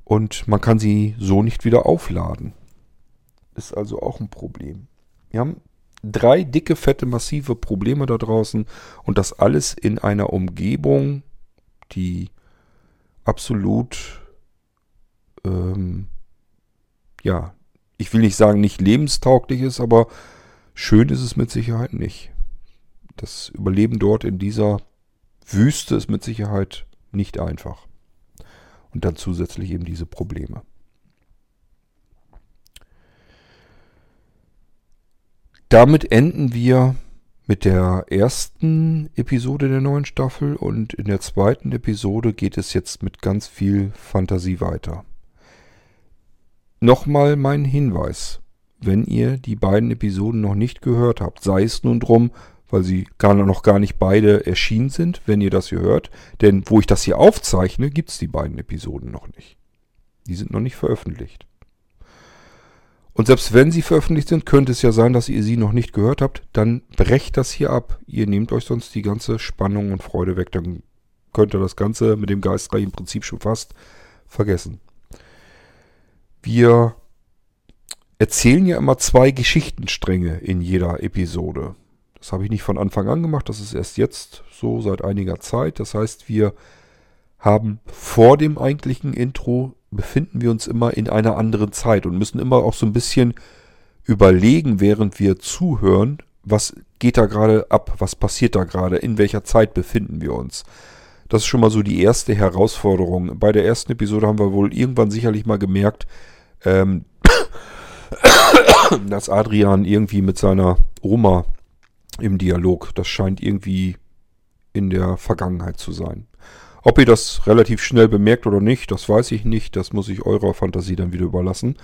S1: und man kann sie so nicht wieder aufladen. Ist also auch ein Problem. Wir haben drei dicke, fette, massive Probleme da draußen und das alles in einer Umgebung, die absolut, ähm, ja, ich will nicht sagen, nicht lebenstauglich ist, aber schön ist es mit Sicherheit nicht. Das Überleben dort in dieser Wüste ist mit Sicherheit nicht einfach und dann zusätzlich eben diese Probleme. Damit enden wir mit der ersten Episode der neuen Staffel und in der zweiten Episode geht es jetzt mit ganz viel Fantasie weiter. Nochmal mein Hinweis. Wenn ihr die beiden Episoden noch nicht gehört habt, sei es nun drum, weil sie gar noch gar nicht beide erschienen sind, wenn ihr das hier hört. Denn wo ich das hier aufzeichne, gibt es die beiden Episoden noch nicht. Die sind noch nicht veröffentlicht. Und selbst wenn sie veröffentlicht sind, könnte es ja sein, dass ihr sie noch nicht gehört habt. Dann brecht das hier ab. Ihr nehmt euch sonst die ganze Spannung und Freude weg. Dann könnt ihr das Ganze mit dem Geistreich im Prinzip schon fast vergessen. Wir erzählen ja immer zwei Geschichtenstränge in jeder Episode. Das habe ich nicht von Anfang an gemacht, das ist erst jetzt so seit einiger Zeit. Das heißt, wir haben vor dem eigentlichen Intro befinden wir uns immer in einer anderen Zeit und müssen immer auch so ein bisschen überlegen, während wir zuhören, was geht da gerade ab, was passiert da gerade, in welcher Zeit befinden wir uns. Das ist schon mal so die erste Herausforderung. Bei der ersten Episode haben wir wohl irgendwann sicherlich mal gemerkt, ähm, *coughs* dass Adrian irgendwie mit seiner Oma im Dialog. Das scheint irgendwie in der Vergangenheit zu sein. Ob ihr das relativ schnell bemerkt oder nicht, das weiß ich nicht. Das muss ich eurer Fantasie dann wieder überlassen.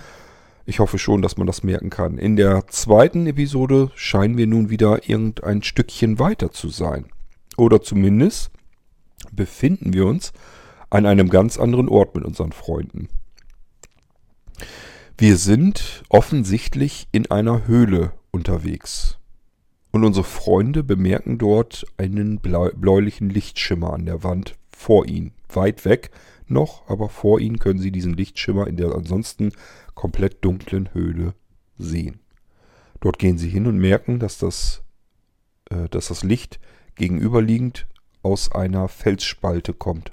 S1: Ich hoffe schon, dass man das merken kann. In der zweiten Episode scheinen wir nun wieder irgendein Stückchen weiter zu sein. Oder zumindest befinden wir uns an einem ganz anderen Ort mit unseren Freunden. Wir sind offensichtlich in einer Höhle unterwegs. Und unsere Freunde bemerken dort einen bläulichen Lichtschimmer an der Wand vor ihnen. Weit weg noch, aber vor ihnen können sie diesen Lichtschimmer in der ansonsten komplett dunklen Höhle sehen. Dort gehen sie hin und merken, dass das, äh, dass das Licht gegenüberliegend aus einer Felsspalte kommt.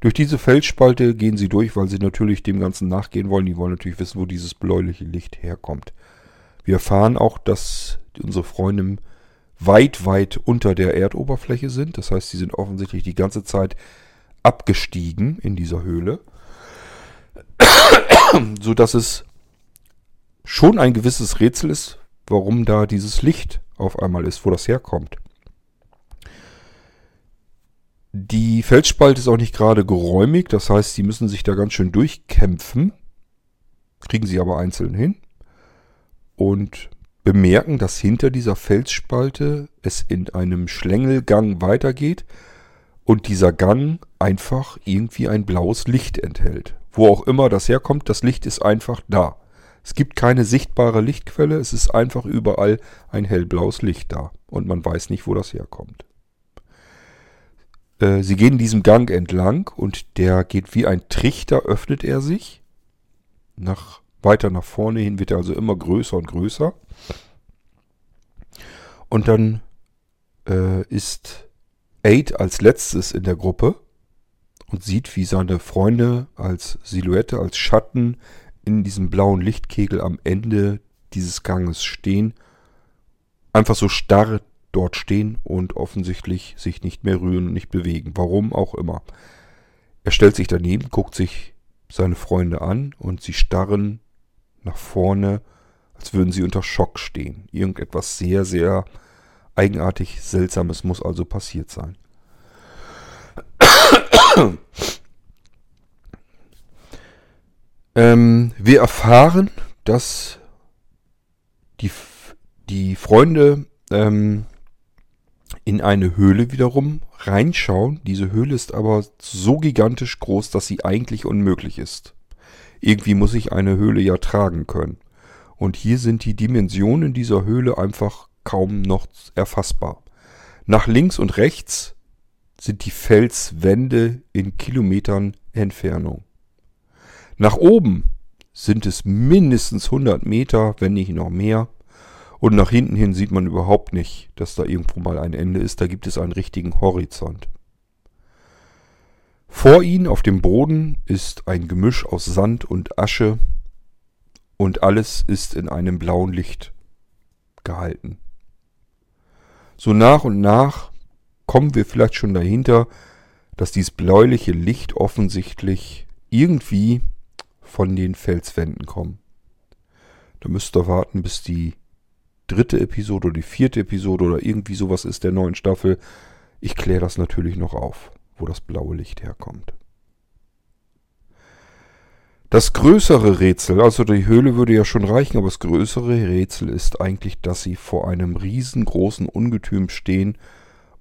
S1: Durch diese Felsspalte gehen sie durch, weil sie natürlich dem Ganzen nachgehen wollen. Die wollen natürlich wissen, wo dieses bläuliche Licht herkommt. Wir erfahren auch, dass unsere Freunde weit, weit unter der Erdoberfläche sind. Das heißt, sie sind offensichtlich die ganze Zeit abgestiegen in dieser Höhle. *coughs* so dass es schon ein gewisses Rätsel ist, warum da dieses Licht auf einmal ist, wo das herkommt. Die Felsspalte ist auch nicht gerade geräumig, das heißt, sie müssen sich da ganz schön durchkämpfen, kriegen sie aber einzeln hin und bemerken, dass hinter dieser Felsspalte es in einem Schlängelgang weitergeht und dieser Gang einfach irgendwie ein blaues Licht enthält. Wo auch immer das herkommt, das Licht ist einfach da. Es gibt keine sichtbare Lichtquelle, es ist einfach überall ein hellblaues Licht da und man weiß nicht, wo das herkommt. Äh, sie gehen diesem Gang entlang und der geht wie ein Trichter, öffnet er sich. Nach, weiter nach vorne hin wird er also immer größer und größer. Und dann äh, ist Aid als letztes in der Gruppe und sieht, wie seine Freunde als Silhouette, als Schatten in diesem blauen Lichtkegel am Ende dieses Ganges stehen. Einfach so starr dort stehen und offensichtlich sich nicht mehr rühren und nicht bewegen. Warum auch immer. Er stellt sich daneben, guckt sich seine Freunde an und sie starren nach vorne, als würden sie unter Schock stehen. Irgendetwas sehr, sehr eigenartig Seltsames muss also passiert sein. *coughs* ähm, wir erfahren, dass die, die Freunde ähm, in eine Höhle wiederum reinschauen. Diese Höhle ist aber so gigantisch groß, dass sie eigentlich unmöglich ist. Irgendwie muss ich eine Höhle ja tragen können. Und hier sind die Dimensionen dieser Höhle einfach kaum noch erfassbar. Nach links und rechts sind die Felswände in Kilometern Entfernung. Nach oben sind es mindestens 100 Meter, wenn nicht noch mehr. Und nach hinten hin sieht man überhaupt nicht, dass da irgendwo mal ein Ende ist. Da gibt es einen richtigen Horizont. Vor ihnen auf dem Boden ist ein Gemisch aus Sand und Asche und alles ist in einem blauen Licht gehalten. So nach und nach kommen wir vielleicht schon dahinter, dass dieses bläuliche Licht offensichtlich irgendwie von den Felswänden kommt. Da müsst ihr warten, bis die dritte Episode oder die vierte Episode oder irgendwie sowas ist der neuen Staffel. Ich kläre das natürlich noch auf, wo das blaue Licht herkommt. Das größere Rätsel, also die Höhle würde ja schon reichen, aber das größere Rätsel ist eigentlich, dass sie vor einem riesengroßen Ungetüm stehen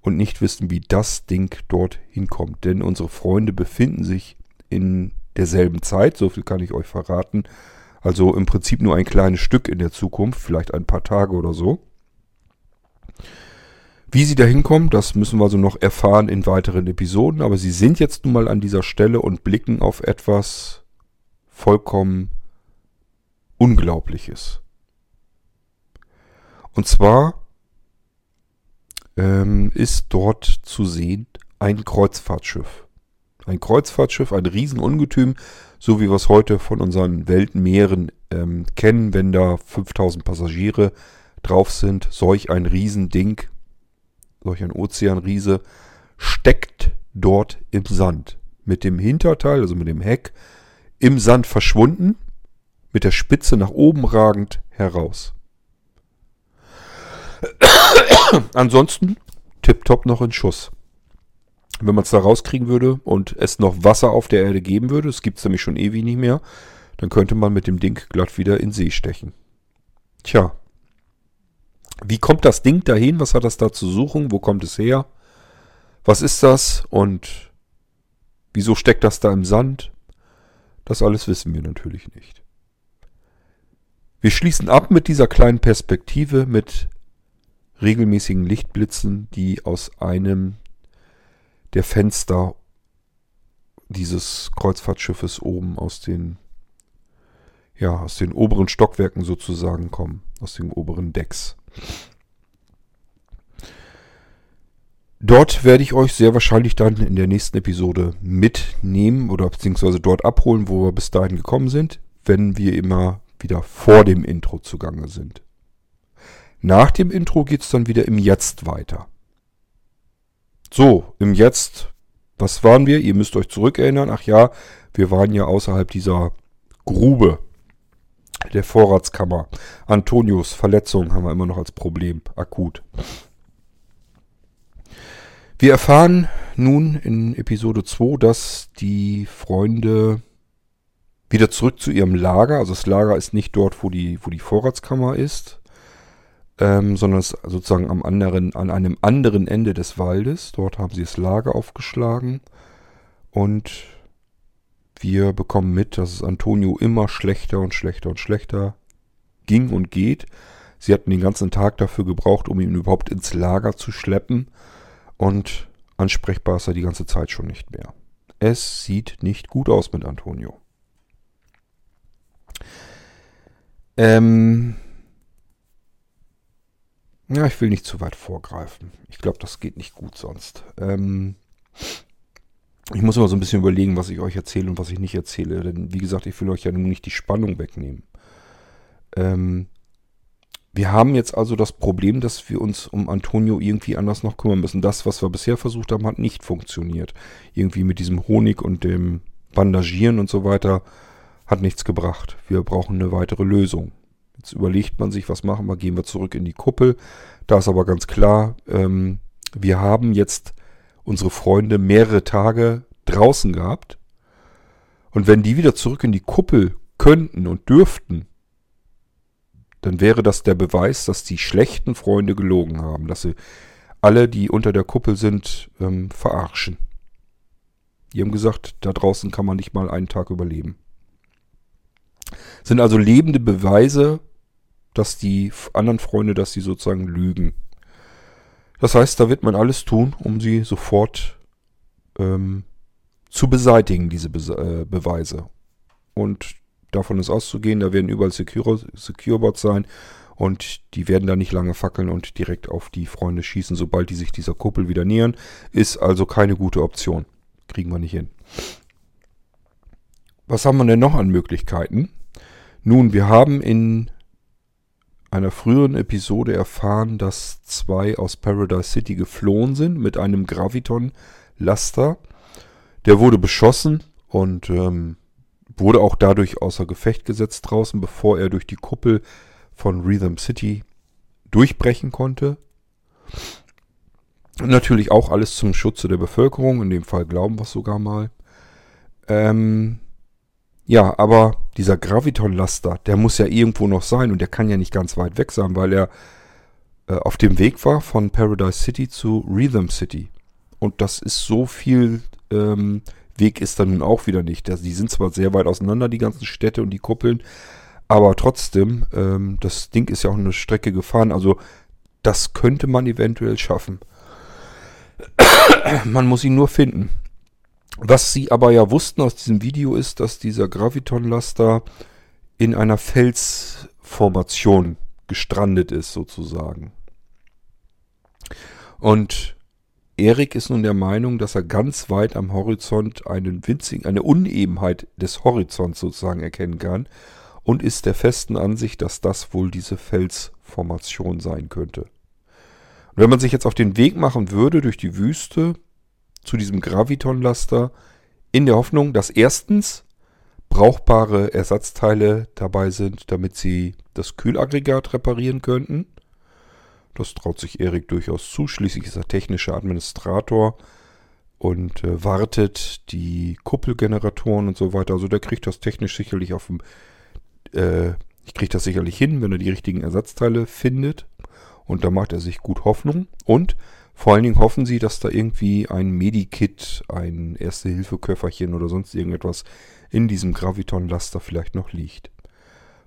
S1: und nicht wissen, wie das Ding dort hinkommt. Denn unsere Freunde befinden sich in derselben Zeit, so viel kann ich euch verraten, also im Prinzip nur ein kleines Stück in der Zukunft, vielleicht ein paar Tage oder so. Wie sie da hinkommen, das müssen wir also noch erfahren in weiteren Episoden. Aber sie sind jetzt nun mal an dieser Stelle und blicken auf etwas vollkommen Unglaubliches. Und zwar ähm, ist dort zu sehen ein Kreuzfahrtschiff. Ein Kreuzfahrtschiff, ein Riesenungetüm, so wie wir es heute von unseren Weltmeeren ähm, kennen, wenn da 5000 Passagiere drauf sind. Solch ein Riesending, solch ein Ozeanriese, steckt dort im Sand. Mit dem Hinterteil, also mit dem Heck, im Sand verschwunden, mit der Spitze nach oben ragend heraus. *coughs* Ansonsten tipptopp noch in Schuss. Wenn man es da rauskriegen würde und es noch Wasser auf der Erde geben würde, es gibt es nämlich schon ewig nicht mehr, dann könnte man mit dem Ding glatt wieder in See stechen. Tja. Wie kommt das Ding dahin? Was hat das da zu suchen? Wo kommt es her? Was ist das? Und wieso steckt das da im Sand? Das alles wissen wir natürlich nicht. Wir schließen ab mit dieser kleinen Perspektive mit regelmäßigen Lichtblitzen, die aus einem der Fenster dieses Kreuzfahrtschiffes oben aus den ja, aus den oberen Stockwerken sozusagen kommen, aus den oberen Decks. Dort werde ich euch sehr wahrscheinlich dann in der nächsten Episode mitnehmen oder beziehungsweise dort abholen, wo wir bis dahin gekommen sind, wenn wir immer wieder vor dem Intro zugange sind. Nach dem Intro geht es dann wieder im Jetzt weiter. So, im Jetzt, was waren wir? Ihr müsst euch zurückerinnern. Ach ja, wir waren ja außerhalb dieser Grube der Vorratskammer. Antonius Verletzung haben wir immer noch als Problem, akut. Wir erfahren nun in Episode 2, dass die Freunde wieder zurück zu ihrem Lager, also das Lager ist nicht dort, wo die, wo die Vorratskammer ist, ähm, sondern es sozusagen am anderen, an einem anderen Ende des Waldes. Dort haben sie das Lager aufgeschlagen und wir bekommen mit, dass es Antonio immer schlechter und schlechter und schlechter ging und geht. Sie hatten den ganzen Tag dafür gebraucht, um ihn überhaupt ins Lager zu schleppen. Und ansprechbar ist er die ganze Zeit schon nicht mehr. Es sieht nicht gut aus mit Antonio. Ähm ja, ich will nicht zu weit vorgreifen. Ich glaube, das geht nicht gut sonst. Ähm ich muss immer so ein bisschen überlegen, was ich euch erzähle und was ich nicht erzähle. Denn wie gesagt, ich will euch ja nun nicht die Spannung wegnehmen. Ähm wir haben jetzt also das Problem, dass wir uns um Antonio irgendwie anders noch kümmern müssen. Das, was wir bisher versucht haben, hat nicht funktioniert. Irgendwie mit diesem Honig und dem Bandagieren und so weiter hat nichts gebracht. Wir brauchen eine weitere Lösung. Jetzt überlegt man sich, was machen wir? Gehen wir zurück in die Kuppel. Da ist aber ganz klar, ähm, wir haben jetzt unsere Freunde mehrere Tage draußen gehabt. Und wenn die wieder zurück in die Kuppel könnten und dürften, dann wäre das der Beweis, dass die schlechten Freunde gelogen haben, dass sie alle, die unter der Kuppel sind, ähm, verarschen. Die haben gesagt, da draußen kann man nicht mal einen Tag überleben. Sind also lebende Beweise, dass die anderen Freunde, dass sie sozusagen lügen. Das heißt, da wird man alles tun, um sie sofort ähm, zu beseitigen, diese Be äh, Beweise. Und davon ist auszugehen, da werden überall Secure, Securebots sein und die werden da nicht lange fackeln und direkt auf die Freunde schießen, sobald die sich dieser Kuppel wieder nähern. Ist also keine gute Option. Kriegen wir nicht hin. Was haben wir denn noch an Möglichkeiten? Nun, wir haben in einer früheren Episode erfahren, dass zwei aus Paradise City geflohen sind mit einem Graviton-Laster. Der wurde beschossen und ähm, wurde auch dadurch außer Gefecht gesetzt draußen, bevor er durch die Kuppel von Rhythm City durchbrechen konnte. Natürlich auch alles zum Schutze der Bevölkerung, in dem Fall glauben wir es sogar mal. Ähm, ja, aber dieser Graviton-Laster, der muss ja irgendwo noch sein und der kann ja nicht ganz weit weg sein, weil er äh, auf dem Weg war von Paradise City zu Rhythm City. Und das ist so viel ähm, Weg ist dann nun auch wieder nicht. Die sind zwar sehr weit auseinander, die ganzen Städte und die Kuppeln, aber trotzdem, ähm, das Ding ist ja auch eine Strecke gefahren, also das könnte man eventuell schaffen. *coughs* man muss ihn nur finden. Was sie aber ja wussten aus diesem Video ist, dass dieser Graviton-Laster in einer Felsformation gestrandet ist, sozusagen. Und Erik ist nun der Meinung, dass er ganz weit am Horizont einen winzigen, eine Unebenheit des Horizonts sozusagen erkennen kann und ist der festen Ansicht, dass das wohl diese Felsformation sein könnte. Und wenn man sich jetzt auf den Weg machen würde durch die Wüste zu diesem Graviton-Laster, in der Hoffnung, dass erstens brauchbare Ersatzteile dabei sind, damit sie das Kühlaggregat reparieren könnten das traut sich Erik durchaus zu. Schließlich ist er technischer Administrator und äh, wartet die Kuppelgeneratoren und so weiter. Also der kriegt das technisch sicherlich auf dem, äh, ich kriege das sicherlich hin, wenn er die richtigen Ersatzteile findet. Und da macht er sich gut Hoffnung. Und Vor allen Dingen hoffen sie, dass da irgendwie ein Medikit, ein Erste-Hilfe-Köfferchen oder sonst irgendetwas in diesem Graviton-Laster vielleicht noch liegt.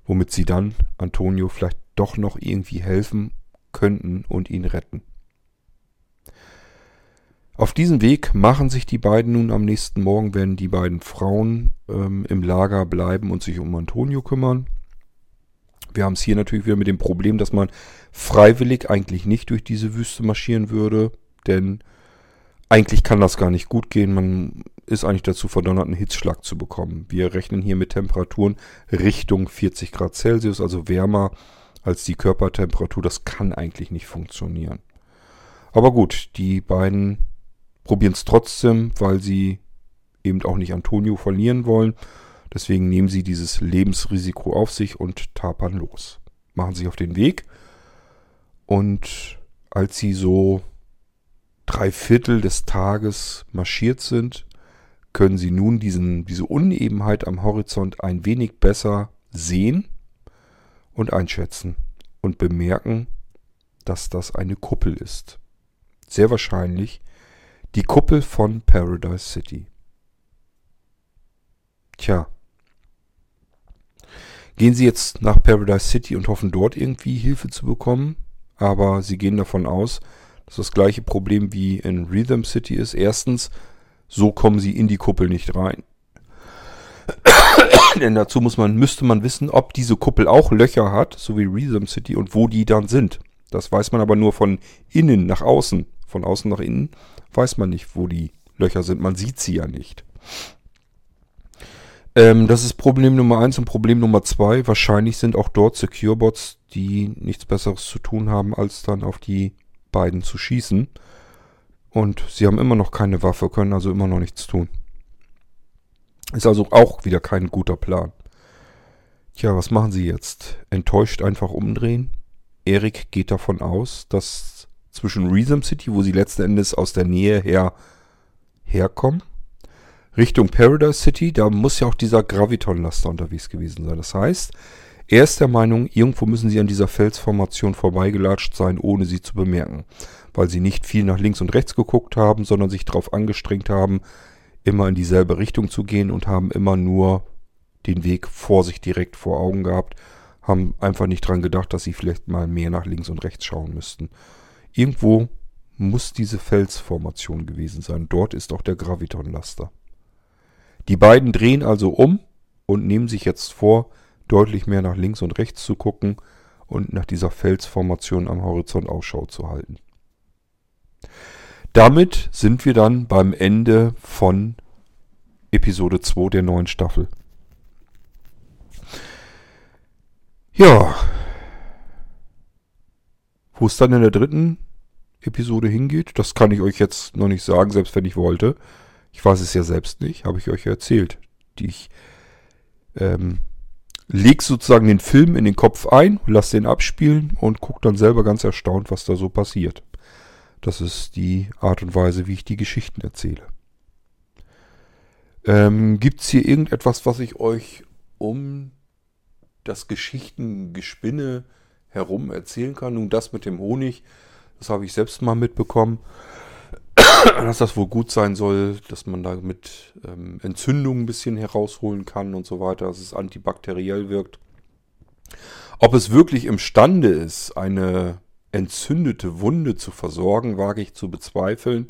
S1: Womit sie dann Antonio vielleicht doch noch irgendwie helfen könnten und ihn retten. Auf diesem Weg machen sich die beiden nun am nächsten Morgen, werden die beiden Frauen ähm, im Lager bleiben und sich um Antonio kümmern. Wir haben es hier natürlich wieder mit dem Problem, dass man freiwillig eigentlich nicht durch diese Wüste marschieren würde, denn eigentlich kann das gar nicht gut gehen. Man ist eigentlich dazu verdonnert, einen Hitzschlag zu bekommen. Wir rechnen hier mit Temperaturen Richtung 40 Grad Celsius, also wärmer als die Körpertemperatur. Das kann eigentlich nicht funktionieren. Aber gut, die beiden probieren es trotzdem, weil sie eben auch nicht Antonio verlieren wollen. Deswegen nehmen sie dieses Lebensrisiko auf sich und tapern los. Machen sich auf den Weg. Und als sie so drei Viertel des Tages marschiert sind, können sie nun diesen, diese Unebenheit am Horizont ein wenig besser sehen und einschätzen und bemerken, dass das eine Kuppel ist. Sehr wahrscheinlich die Kuppel von Paradise City. Tja, gehen Sie jetzt nach Paradise City und hoffen dort irgendwie Hilfe zu bekommen, aber Sie gehen davon aus, dass das gleiche Problem wie in Rhythm City ist. Erstens, so kommen Sie in die Kuppel nicht rein. *coughs* Denn dazu muss man, müsste man wissen, ob diese Kuppel auch Löcher hat, so wie Rhythm City, und wo die dann sind. Das weiß man aber nur von innen nach außen. Von außen nach innen weiß man nicht, wo die Löcher sind. Man sieht sie ja nicht. Ähm, das ist Problem Nummer eins und Problem Nummer zwei. Wahrscheinlich sind auch dort Secure-Bots, die nichts Besseres zu tun haben, als dann auf die beiden zu schießen. Und sie haben immer noch keine Waffe, können also immer noch nichts tun. Ist also auch wieder kein guter Plan. Tja, was machen sie jetzt? Enttäuscht einfach umdrehen? Erik geht davon aus, dass zwischen Rhythm City, wo sie letzten Endes aus der Nähe her herkommen, Richtung Paradise City, da muss ja auch dieser Graviton-Laster unterwegs gewesen sein. Das heißt, er ist der Meinung, irgendwo müssen sie an dieser Felsformation vorbeigelatscht sein, ohne sie zu bemerken. Weil sie nicht viel nach links und rechts geguckt haben, sondern sich darauf angestrengt haben, immer in dieselbe Richtung zu gehen und haben immer nur den Weg vor sich direkt vor Augen gehabt, haben einfach nicht dran gedacht, dass sie vielleicht mal mehr nach links und rechts schauen müssten. Irgendwo muss diese Felsformation gewesen sein. Dort ist auch der Graviton-Laster. Die beiden drehen also um und nehmen sich jetzt vor, deutlich mehr nach links und rechts zu gucken und nach dieser Felsformation am Horizont Ausschau zu halten. Damit sind wir dann beim Ende von Episode 2 der neuen Staffel. Ja. Wo es dann in der dritten Episode hingeht, das kann ich euch jetzt noch nicht sagen, selbst wenn ich wollte. Ich weiß es ja selbst nicht, habe ich euch erzählt. Ich ähm, leg sozusagen den Film in den Kopf ein, lass den abspielen und guck dann selber ganz erstaunt, was da so passiert. Das ist die Art und Weise, wie ich die Geschichten erzähle. Ähm, Gibt es hier irgendetwas, was ich euch um das Geschichtengespinne herum erzählen kann? Nun, das mit dem Honig, das habe ich selbst mal mitbekommen. Dass das wohl gut sein soll, dass man da mit ähm, Entzündungen ein bisschen herausholen kann und so weiter, dass es antibakteriell wirkt. Ob es wirklich imstande ist, eine entzündete Wunde zu versorgen, wage ich zu bezweifeln.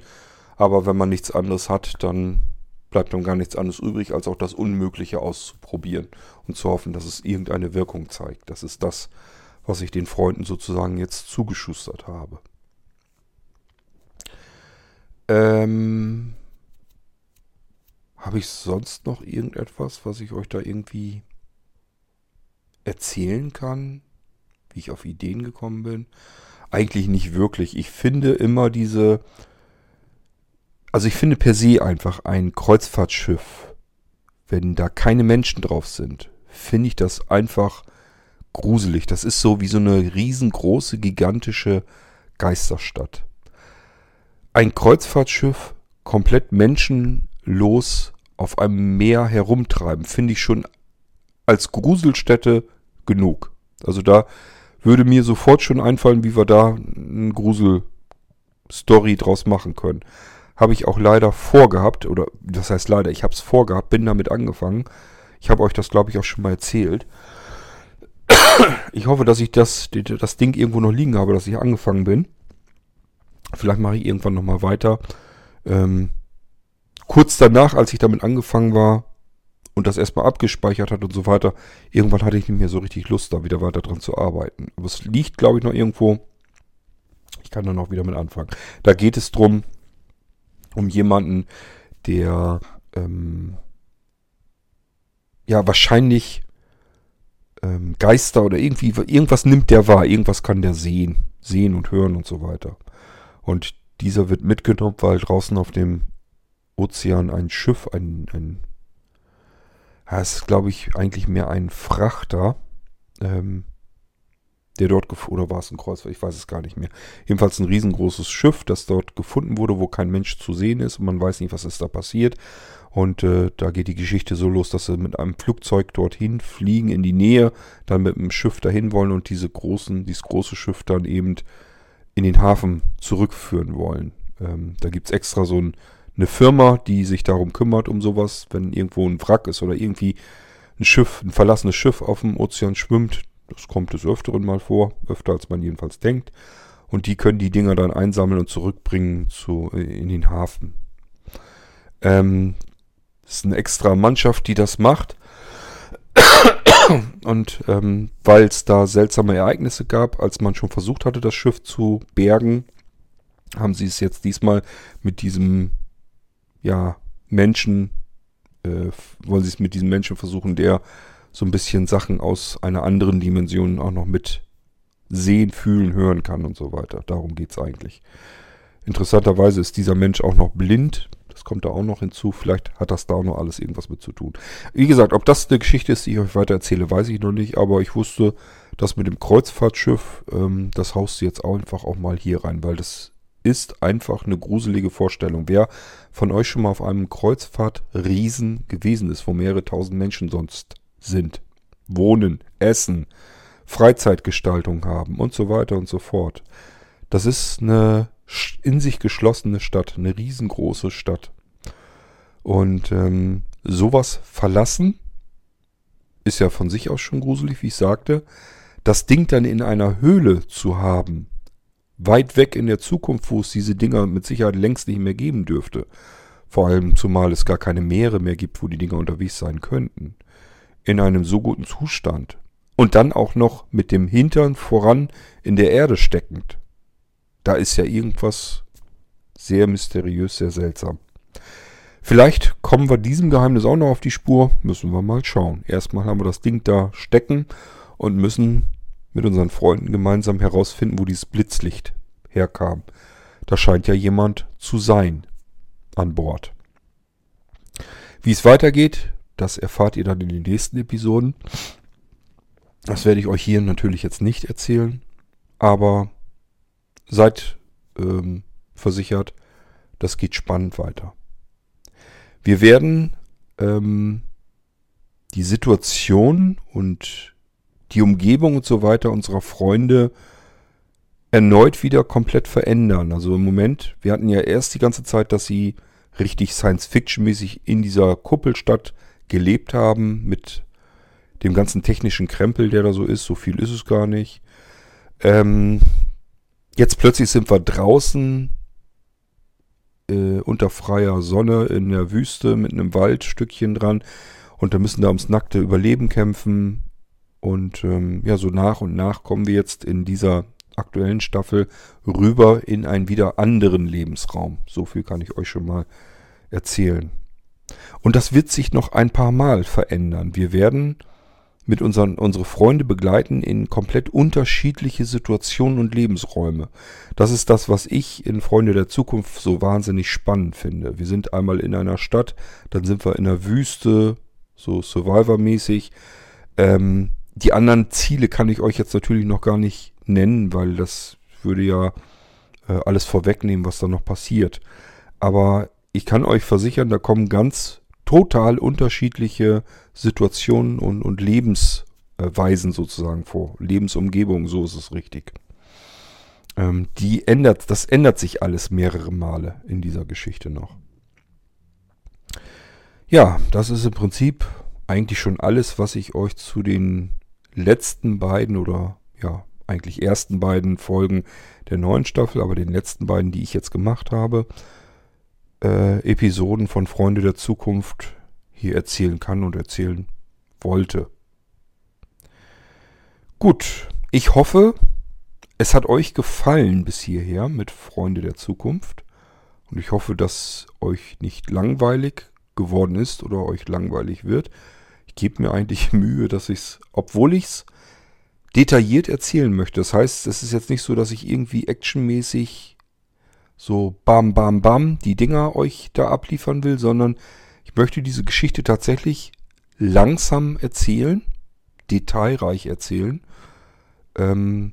S1: Aber wenn man nichts anderes hat, dann bleibt dann gar nichts anderes übrig, als auch das Unmögliche auszuprobieren und zu hoffen, dass es irgendeine Wirkung zeigt. Das ist das, was ich den Freunden sozusagen jetzt zugeschustert habe. Ähm, Habe ich sonst noch irgendetwas, was ich euch da irgendwie erzählen kann? Wie ich auf Ideen gekommen bin? Eigentlich nicht wirklich. Ich finde immer diese... Also ich finde per se einfach ein Kreuzfahrtschiff, wenn da keine Menschen drauf sind, finde ich das einfach gruselig. Das ist so wie so eine riesengroße, gigantische Geisterstadt ein Kreuzfahrtschiff komplett menschenlos auf einem Meer herumtreiben, finde ich schon als Gruselstätte genug. Also da würde mir sofort schon einfallen, wie wir da einen Grusel Story draus machen können. Habe ich auch leider vorgehabt, oder das heißt leider, ich habe es vorgehabt, bin damit angefangen. Ich habe euch das, glaube ich, auch schon mal erzählt. Ich hoffe, dass ich das, das Ding irgendwo noch liegen habe, dass ich angefangen bin. Vielleicht mache ich irgendwann nochmal weiter. Ähm, kurz danach, als ich damit angefangen war und das erstmal abgespeichert hat und so weiter, irgendwann hatte ich nicht mehr so richtig Lust, da wieder weiter dran zu arbeiten. Aber es liegt, glaube ich, noch irgendwo. Ich kann dann auch wieder mit anfangen. Da geht es drum, um jemanden, der ähm, ja wahrscheinlich ähm, Geister oder irgendwie irgendwas nimmt der wahr, irgendwas kann der sehen, sehen und hören und so weiter. Und dieser wird mitgenommen, weil draußen auf dem Ozean ein Schiff, ein, ein ja, ist glaube ich eigentlich mehr ein Frachter, ähm, der dort oder war es ein Kreuzfahrt, ich weiß es gar nicht mehr. Jedenfalls ein riesengroßes Schiff, das dort gefunden wurde, wo kein Mensch zu sehen ist und man weiß nicht, was ist da passiert. Und äh, da geht die Geschichte so los, dass sie mit einem Flugzeug dorthin fliegen in die Nähe, dann mit einem Schiff dahin wollen und diese großen, dieses große Schiff dann eben in den Hafen zurückführen wollen. Ähm, da gibt es extra so ein, eine Firma, die sich darum kümmert, um sowas, wenn irgendwo ein Wrack ist oder irgendwie ein Schiff, ein verlassenes Schiff auf dem Ozean schwimmt. Das kommt des Öfteren mal vor, öfter als man jedenfalls denkt. Und die können die Dinger dann einsammeln und zurückbringen zu, äh, in den Hafen. Ähm, das ist eine extra Mannschaft, die das macht. Und ähm, weil es da seltsame Ereignisse gab, als man schon versucht hatte, das Schiff zu bergen, haben sie es jetzt diesmal mit diesem ja, Menschen, äh, wollen sie es mit diesem Menschen versuchen, der so ein bisschen Sachen aus einer anderen Dimension auch noch mit sehen, fühlen, hören kann und so weiter. Darum geht es eigentlich. Interessanterweise ist dieser Mensch auch noch blind. Das kommt da auch noch hinzu. Vielleicht hat das da auch noch alles irgendwas mit zu tun. Wie gesagt, ob das eine Geschichte ist, die ich euch weiter erzähle, weiß ich noch nicht. Aber ich wusste, dass mit dem Kreuzfahrtschiff, ähm, das haust du jetzt einfach auch mal hier rein, weil das ist einfach eine gruselige Vorstellung. Wer von euch schon mal auf einem Kreuzfahrtriesen gewesen ist, wo mehrere tausend Menschen sonst sind, wohnen, essen, Freizeitgestaltung haben und so weiter und so fort. Das ist eine in sich geschlossene Stadt, eine riesengroße Stadt. Und ähm, sowas verlassen ist ja von sich aus schon gruselig, wie ich sagte. Das Ding dann in einer Höhle zu haben, weit weg in der Zukunft, wo es diese Dinger mit Sicherheit längst nicht mehr geben dürfte. Vor allem zumal es gar keine Meere mehr gibt, wo die Dinger unterwegs sein könnten. In einem so guten Zustand. Und dann auch noch mit dem Hintern voran in der Erde steckend. Da ist ja irgendwas sehr mysteriös, sehr seltsam. Vielleicht kommen wir diesem Geheimnis auch noch auf die Spur. Müssen wir mal schauen. Erstmal haben wir das Ding da stecken und müssen mit unseren Freunden gemeinsam herausfinden, wo dieses Blitzlicht herkam. Da scheint ja jemand zu sein an Bord. Wie es weitergeht, das erfahrt ihr dann in den nächsten Episoden. Das werde ich euch hier natürlich jetzt nicht erzählen, aber seid ähm, versichert, das geht spannend weiter. Wir werden ähm, die Situation und die Umgebung und so weiter unserer Freunde erneut wieder komplett verändern. Also im Moment, wir hatten ja erst die ganze Zeit, dass sie richtig Science-Fiction-mäßig in dieser Kuppelstadt gelebt haben mit dem ganzen technischen Krempel, der da so ist. So viel ist es gar nicht. Ähm, jetzt plötzlich sind wir draußen äh, unter freier Sonne in der Wüste mit einem Waldstückchen dran und da müssen da ums nackte Überleben kämpfen. Und ähm, ja, so nach und nach kommen wir jetzt in dieser aktuellen Staffel rüber in einen wieder anderen Lebensraum. So viel kann ich euch schon mal erzählen. Und das wird sich noch ein paar Mal verändern. Wir werden mit unseren unsere Freunde begleiten in komplett unterschiedliche Situationen und Lebensräume. Das ist das, was ich in Freunde der Zukunft so wahnsinnig spannend finde. Wir sind einmal in einer Stadt, dann sind wir in einer Wüste, so Survivor-mäßig. Ähm, die anderen Ziele kann ich euch jetzt natürlich noch gar nicht nennen, weil das würde ja äh, alles vorwegnehmen, was da noch passiert. Aber ich kann euch versichern, da kommen ganz total unterschiedliche Situationen und, und Lebensweisen sozusagen vor. Lebensumgebung, so ist es richtig. Ähm, die ändert, das ändert sich alles mehrere Male in dieser Geschichte noch. Ja, das ist im Prinzip eigentlich schon alles, was ich euch zu den letzten beiden oder ja, eigentlich ersten beiden Folgen der neuen Staffel, aber den letzten beiden, die ich jetzt gemacht habe, äh, Episoden von Freunde der Zukunft hier erzählen kann und erzählen wollte. Gut, ich hoffe, es hat euch gefallen bis hierher mit Freunde der Zukunft. Und ich hoffe, dass euch nicht langweilig geworden ist oder euch langweilig wird. Ich gebe mir eigentlich *laughs* Mühe, dass ich es, obwohl ich es detailliert erzählen möchte. Das heißt, es ist jetzt nicht so, dass ich irgendwie actionmäßig so bam, bam, bam die Dinger euch da abliefern will, sondern ich möchte diese Geschichte tatsächlich langsam erzählen, detailreich erzählen. Ähm,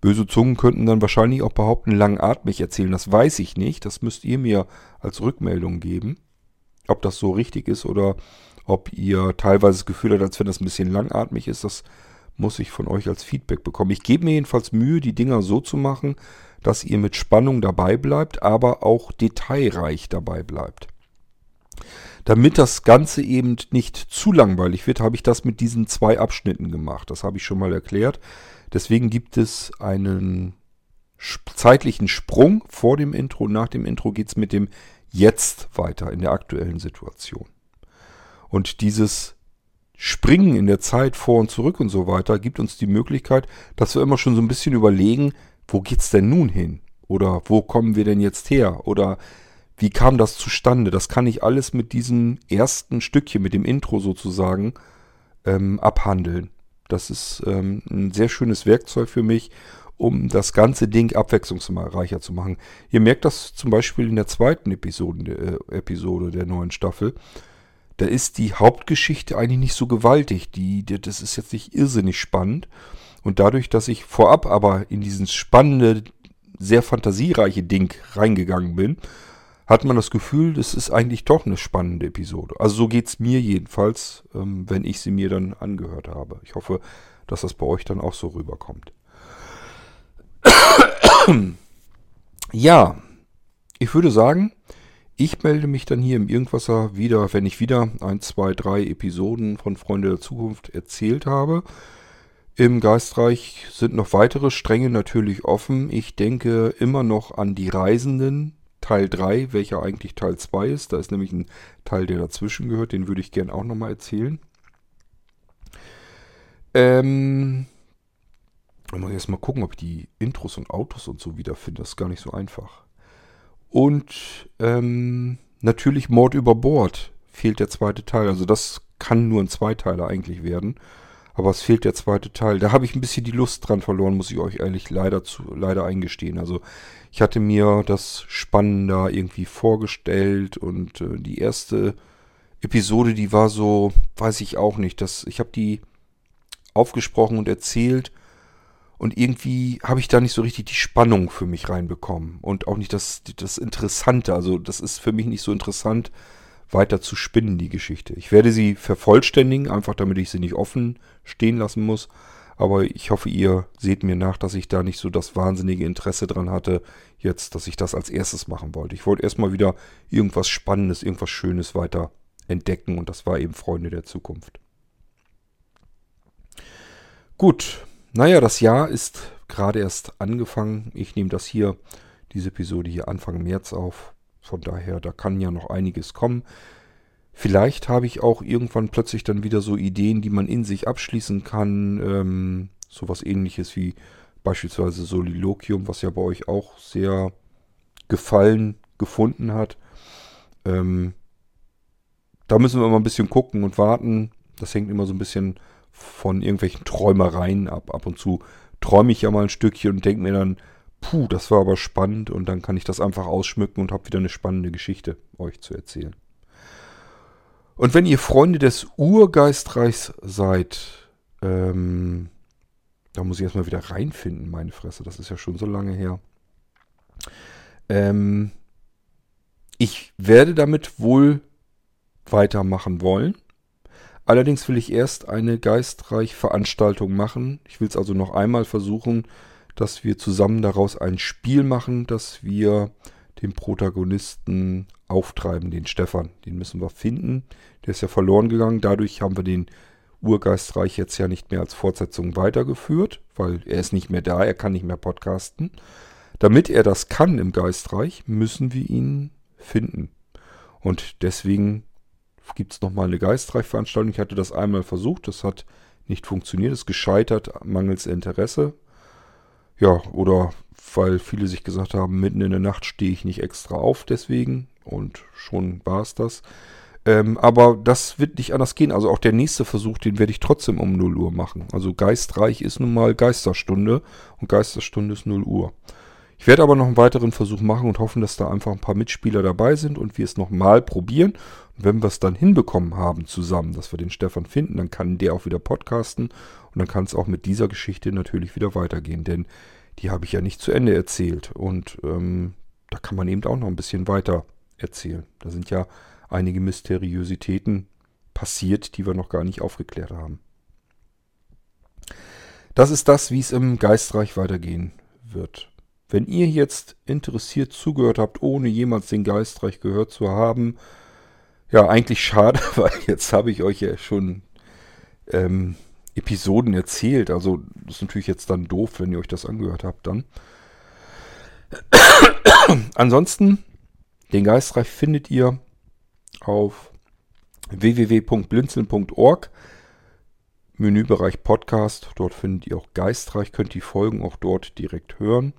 S1: böse Zungen könnten dann wahrscheinlich auch behaupten, langatmig erzählen. Das weiß ich nicht. Das müsst ihr mir als Rückmeldung geben. Ob das so richtig ist oder ob ihr teilweise das Gefühl habt, als wenn das ein bisschen langatmig ist, das muss ich von euch als Feedback bekommen. Ich gebe mir jedenfalls Mühe, die Dinger so zu machen, dass ihr mit Spannung dabei bleibt, aber auch detailreich dabei bleibt. Damit das Ganze eben nicht zu langweilig wird, habe ich das mit diesen zwei Abschnitten gemacht. Das habe ich schon mal erklärt. Deswegen gibt es einen zeitlichen Sprung vor dem Intro. Nach dem Intro geht es mit dem Jetzt weiter in der aktuellen Situation. Und dieses Springen in der Zeit vor und zurück und so weiter gibt uns die Möglichkeit, dass wir immer schon so ein bisschen überlegen, wo geht's denn nun hin? Oder wo kommen wir denn jetzt her? Oder wie kam das zustande? Das kann ich alles mit diesem ersten Stückchen, mit dem Intro sozusagen, ähm, abhandeln. Das ist ähm, ein sehr schönes Werkzeug für mich, um das ganze Ding abwechslungsreicher zu machen. Ihr merkt das zum Beispiel in der zweiten Episode, äh, Episode der neuen Staffel. Da ist die Hauptgeschichte eigentlich nicht so gewaltig. Die, das ist jetzt nicht irrsinnig spannend. Und dadurch, dass ich vorab aber in dieses spannende, sehr fantasiereiche Ding reingegangen bin, hat man das Gefühl, das ist eigentlich doch eine spannende Episode. Also so geht es mir jedenfalls, ähm, wenn ich sie mir dann angehört habe. Ich hoffe, dass das bei euch dann auch so rüberkommt. *coughs* ja, ich würde sagen, ich melde mich dann hier im Irgendwasser wieder, wenn ich wieder ein, zwei, drei Episoden von Freunde der Zukunft erzählt habe. Im Geistreich sind noch weitere Stränge natürlich offen. Ich denke immer noch an die Reisenden, Teil 3, welcher eigentlich Teil 2 ist. Da ist nämlich ein Teil, der dazwischen gehört. Den würde ich gerne auch nochmal erzählen. Ähm, ich muss erstmal gucken, ob ich die Intros und Autos und so wiederfinde. Das ist gar nicht so einfach. Und ähm, natürlich Mord über Bord fehlt der zweite Teil. Also das kann nur ein Zweiteiler eigentlich werden. Aber es fehlt der zweite Teil. Da habe ich ein bisschen die Lust dran verloren, muss ich euch ehrlich leider, zu, leider eingestehen. Also ich hatte mir das spannender irgendwie vorgestellt und äh, die erste Episode, die war so, weiß ich auch nicht. Das, ich habe die aufgesprochen und erzählt und irgendwie habe ich da nicht so richtig die Spannung für mich reinbekommen und auch nicht das, das Interessante. Also das ist für mich nicht so interessant, weiter zu spinnen, die Geschichte. Ich werde sie vervollständigen, einfach damit ich sie nicht offen stehen lassen muss. Aber ich hoffe, ihr seht mir nach, dass ich da nicht so das wahnsinnige Interesse dran hatte, jetzt, dass ich das als erstes machen wollte. Ich wollte erstmal wieder irgendwas Spannendes, irgendwas Schönes weiter entdecken und das war eben Freunde der Zukunft. Gut, naja, das Jahr ist gerade erst angefangen. Ich nehme das hier, diese Episode hier Anfang März auf. Von daher, da kann ja noch einiges kommen. Vielleicht habe ich auch irgendwann plötzlich dann wieder so Ideen, die man in sich abschließen kann. Ähm, sowas ähnliches wie beispielsweise Soliloquium, was ja bei euch auch sehr gefallen gefunden hat. Ähm, da müssen wir mal ein bisschen gucken und warten. Das hängt immer so ein bisschen von irgendwelchen Träumereien ab. Ab und zu träume ich ja mal ein Stückchen und denke mir dann, puh, das war aber spannend und dann kann ich das einfach ausschmücken und habe wieder eine spannende Geschichte euch zu erzählen. Und wenn ihr Freunde des Urgeistreichs seid, ähm, da muss ich erstmal wieder reinfinden, meine Fresse, das ist ja schon so lange her. Ähm, ich werde damit wohl weitermachen wollen. Allerdings will ich erst eine Geistreich-Veranstaltung machen. Ich will es also noch einmal versuchen, dass wir zusammen daraus ein Spiel machen, dass wir den Protagonisten auftreiben, den Stefan. Den müssen wir finden. Der ist ja verloren gegangen. Dadurch haben wir den Urgeistreich jetzt ja nicht mehr als Fortsetzung weitergeführt, weil er ist nicht mehr da, er kann nicht mehr podcasten. Damit er das kann im Geistreich, müssen wir ihn finden. Und deswegen gibt es nochmal eine Geistreichveranstaltung. Ich hatte das einmal versucht, das hat nicht funktioniert, ist gescheitert, mangels Interesse. Ja, oder weil viele sich gesagt haben, mitten in der Nacht stehe ich nicht extra auf deswegen. Und schon war es das. Ähm, aber das wird nicht anders gehen. Also auch der nächste Versuch, den werde ich trotzdem um 0 Uhr machen. Also Geistreich ist nun mal Geisterstunde und Geisterstunde ist 0 Uhr. Ich werde aber noch einen weiteren Versuch machen und hoffen, dass da einfach ein paar Mitspieler dabei sind und wir es nochmal probieren. Und wenn wir es dann hinbekommen haben zusammen, dass wir den Stefan finden, dann kann der auch wieder podcasten und dann kann es auch mit dieser Geschichte natürlich wieder weitergehen, denn die habe ich ja nicht zu Ende erzählt und ähm, da kann man eben auch noch ein bisschen weiter erzählen. Da sind ja einige Mysteriositäten passiert, die wir noch gar nicht aufgeklärt haben. Das ist das, wie es im Geistreich weitergehen wird. Wenn ihr jetzt interessiert zugehört habt, ohne jemals den Geistreich gehört zu haben, ja, eigentlich schade, *laughs* weil jetzt habe ich euch ja schon ähm, Episoden erzählt. Also das ist natürlich jetzt dann doof, wenn ihr euch das angehört habt dann. *coughs* Ansonsten, den Geistreich findet ihr auf www.blinzeln.org. Menübereich Podcast. Dort findet ihr auch Geistreich, könnt die Folgen auch dort direkt hören.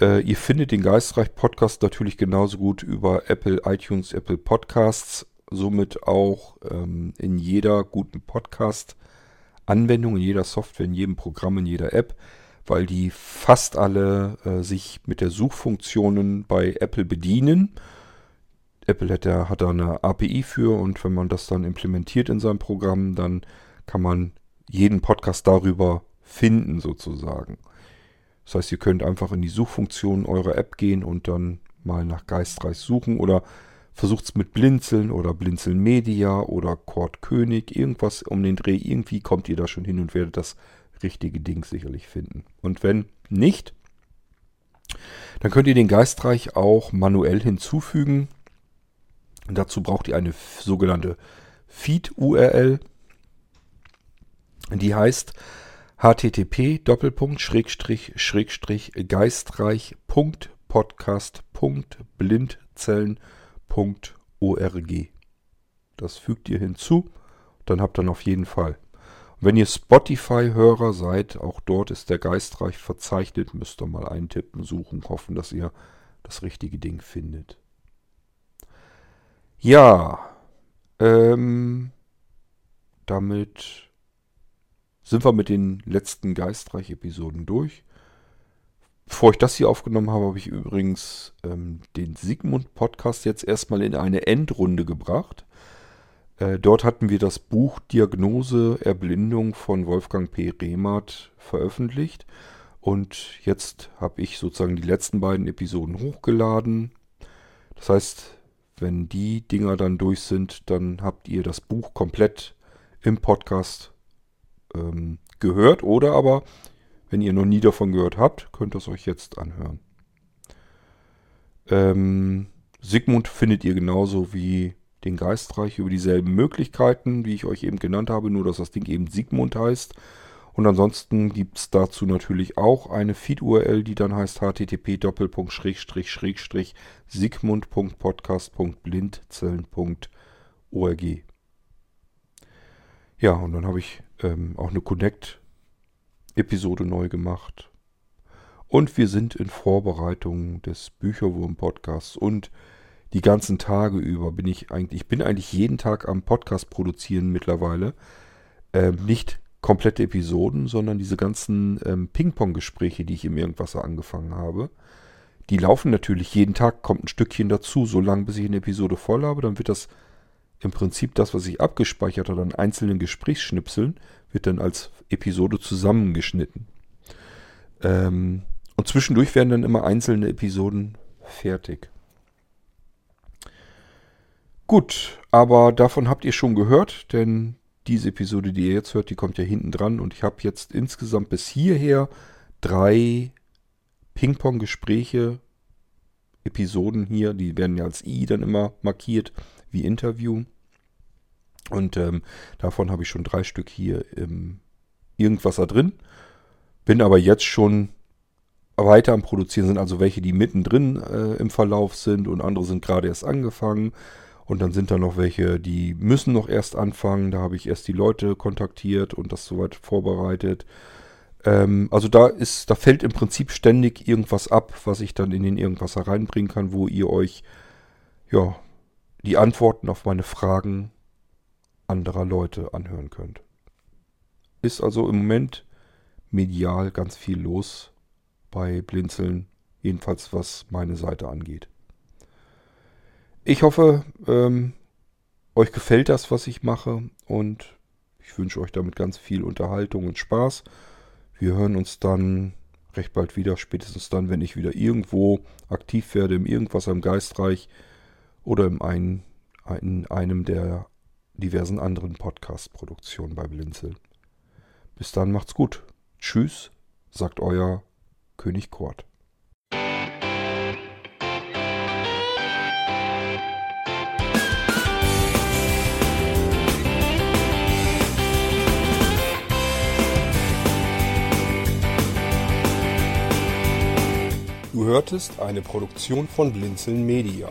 S1: Äh, ihr findet den Geistreich Podcast natürlich genauso gut über Apple iTunes, Apple Podcasts, somit auch ähm, in jeder guten Podcast-Anwendung, in jeder Software, in jedem Programm, in jeder App, weil die fast alle äh, sich mit der Suchfunktionen bei Apple bedienen. Apple hat da, hat da eine API für und wenn man das dann implementiert in seinem Programm, dann kann man jeden Podcast darüber finden sozusagen. Das heißt, ihr könnt einfach in die Suchfunktion eurer App gehen und dann mal nach Geistreich suchen oder versucht es mit Blinzeln oder Blinzeln Media oder Kord König, irgendwas um den Dreh. Irgendwie kommt ihr da schon hin und werdet das richtige Ding sicherlich finden. Und wenn nicht, dann könnt ihr den Geistreich auch manuell hinzufügen. Und dazu braucht ihr eine sogenannte Feed-URL. Die heißt http geistreich.podcast.blindzellen.org. Das fügt ihr hinzu, dann habt ihr auf jeden Fall. wenn ihr Spotify-Hörer seid, auch dort ist der Geistreich verzeichnet, müsst ihr mal eintippen, suchen, hoffen, dass ihr das richtige Ding findet. Ja, ähm, damit sind wir mit den letzten Geistreich-Episoden durch. Bevor ich das hier aufgenommen habe, habe ich übrigens ähm, den Sigmund-Podcast jetzt erstmal in eine Endrunde gebracht. Äh, dort hatten wir das Buch Diagnose Erblindung von Wolfgang P. Rehmert veröffentlicht. Und jetzt habe ich sozusagen die letzten beiden Episoden hochgeladen. Das heißt, wenn die Dinger dann durch sind, dann habt ihr das Buch komplett im Podcast ähm, gehört oder aber, wenn ihr noch nie davon gehört habt, könnt ihr es euch jetzt anhören. Ähm, Sigmund findet ihr genauso wie den Geistreich über dieselben Möglichkeiten, wie ich euch eben genannt habe, nur dass das Ding eben Sigmund heißt. Und ansonsten gibt es dazu natürlich auch eine Feed-URL, die dann heißt http sigmund.podcast.blindzellen.org. Ja, und dann habe ich ähm, auch eine Connect-Episode neu gemacht. Und wir sind in Vorbereitung des Bücherwurm-Podcasts und die ganzen Tage über bin ich eigentlich, ich bin eigentlich jeden Tag am Podcast produzieren mittlerweile. Ähm, nicht komplette Episoden, sondern diese ganzen ähm, Ping-Pong-Gespräche, die ich im Irgendwasser angefangen habe. Die laufen natürlich jeden Tag, kommt ein Stückchen dazu, so lange bis ich eine Episode voll habe, dann wird das im Prinzip das, was ich abgespeichert habe an einzelnen Gesprächsschnipseln, wird dann als Episode zusammengeschnitten. Ähm, und zwischendurch werden dann immer einzelne Episoden fertig. Gut, aber davon habt ihr schon gehört, denn diese Episode, die ihr jetzt hört, die kommt ja hinten dran und ich habe jetzt insgesamt bis hierher drei Ping-Pong-Gespräche, Episoden hier, die werden ja als I dann immer markiert, wie Interview. Und ähm, davon habe ich schon drei Stück hier im Irgendwasser drin. Bin aber jetzt schon weiter am Produzieren, sind also welche, die mittendrin äh, im Verlauf sind und andere sind gerade erst angefangen. Und dann sind da noch welche, die müssen noch erst anfangen. Da habe ich erst die Leute kontaktiert und das soweit vorbereitet. Ähm, also da ist, da fällt im Prinzip ständig irgendwas ab, was ich dann in den Irgendwas reinbringen kann, wo ihr euch ja die Antworten auf meine Fragen anderer Leute anhören könnt. Ist also im Moment medial ganz viel los bei Blinzeln, jedenfalls was meine Seite angeht. Ich hoffe, ähm, euch gefällt das, was ich mache und ich wünsche euch damit ganz viel Unterhaltung und Spaß. Wir hören uns dann recht bald wieder, spätestens dann, wenn ich wieder irgendwo aktiv werde, im Irgendwas am Geistreich oder im ein, in einem der diversen anderen Podcast-Produktionen bei Blinzel. Bis dann macht's gut. Tschüss, sagt euer König Kort.
S2: Du hörtest eine Produktion von Blinzeln Media.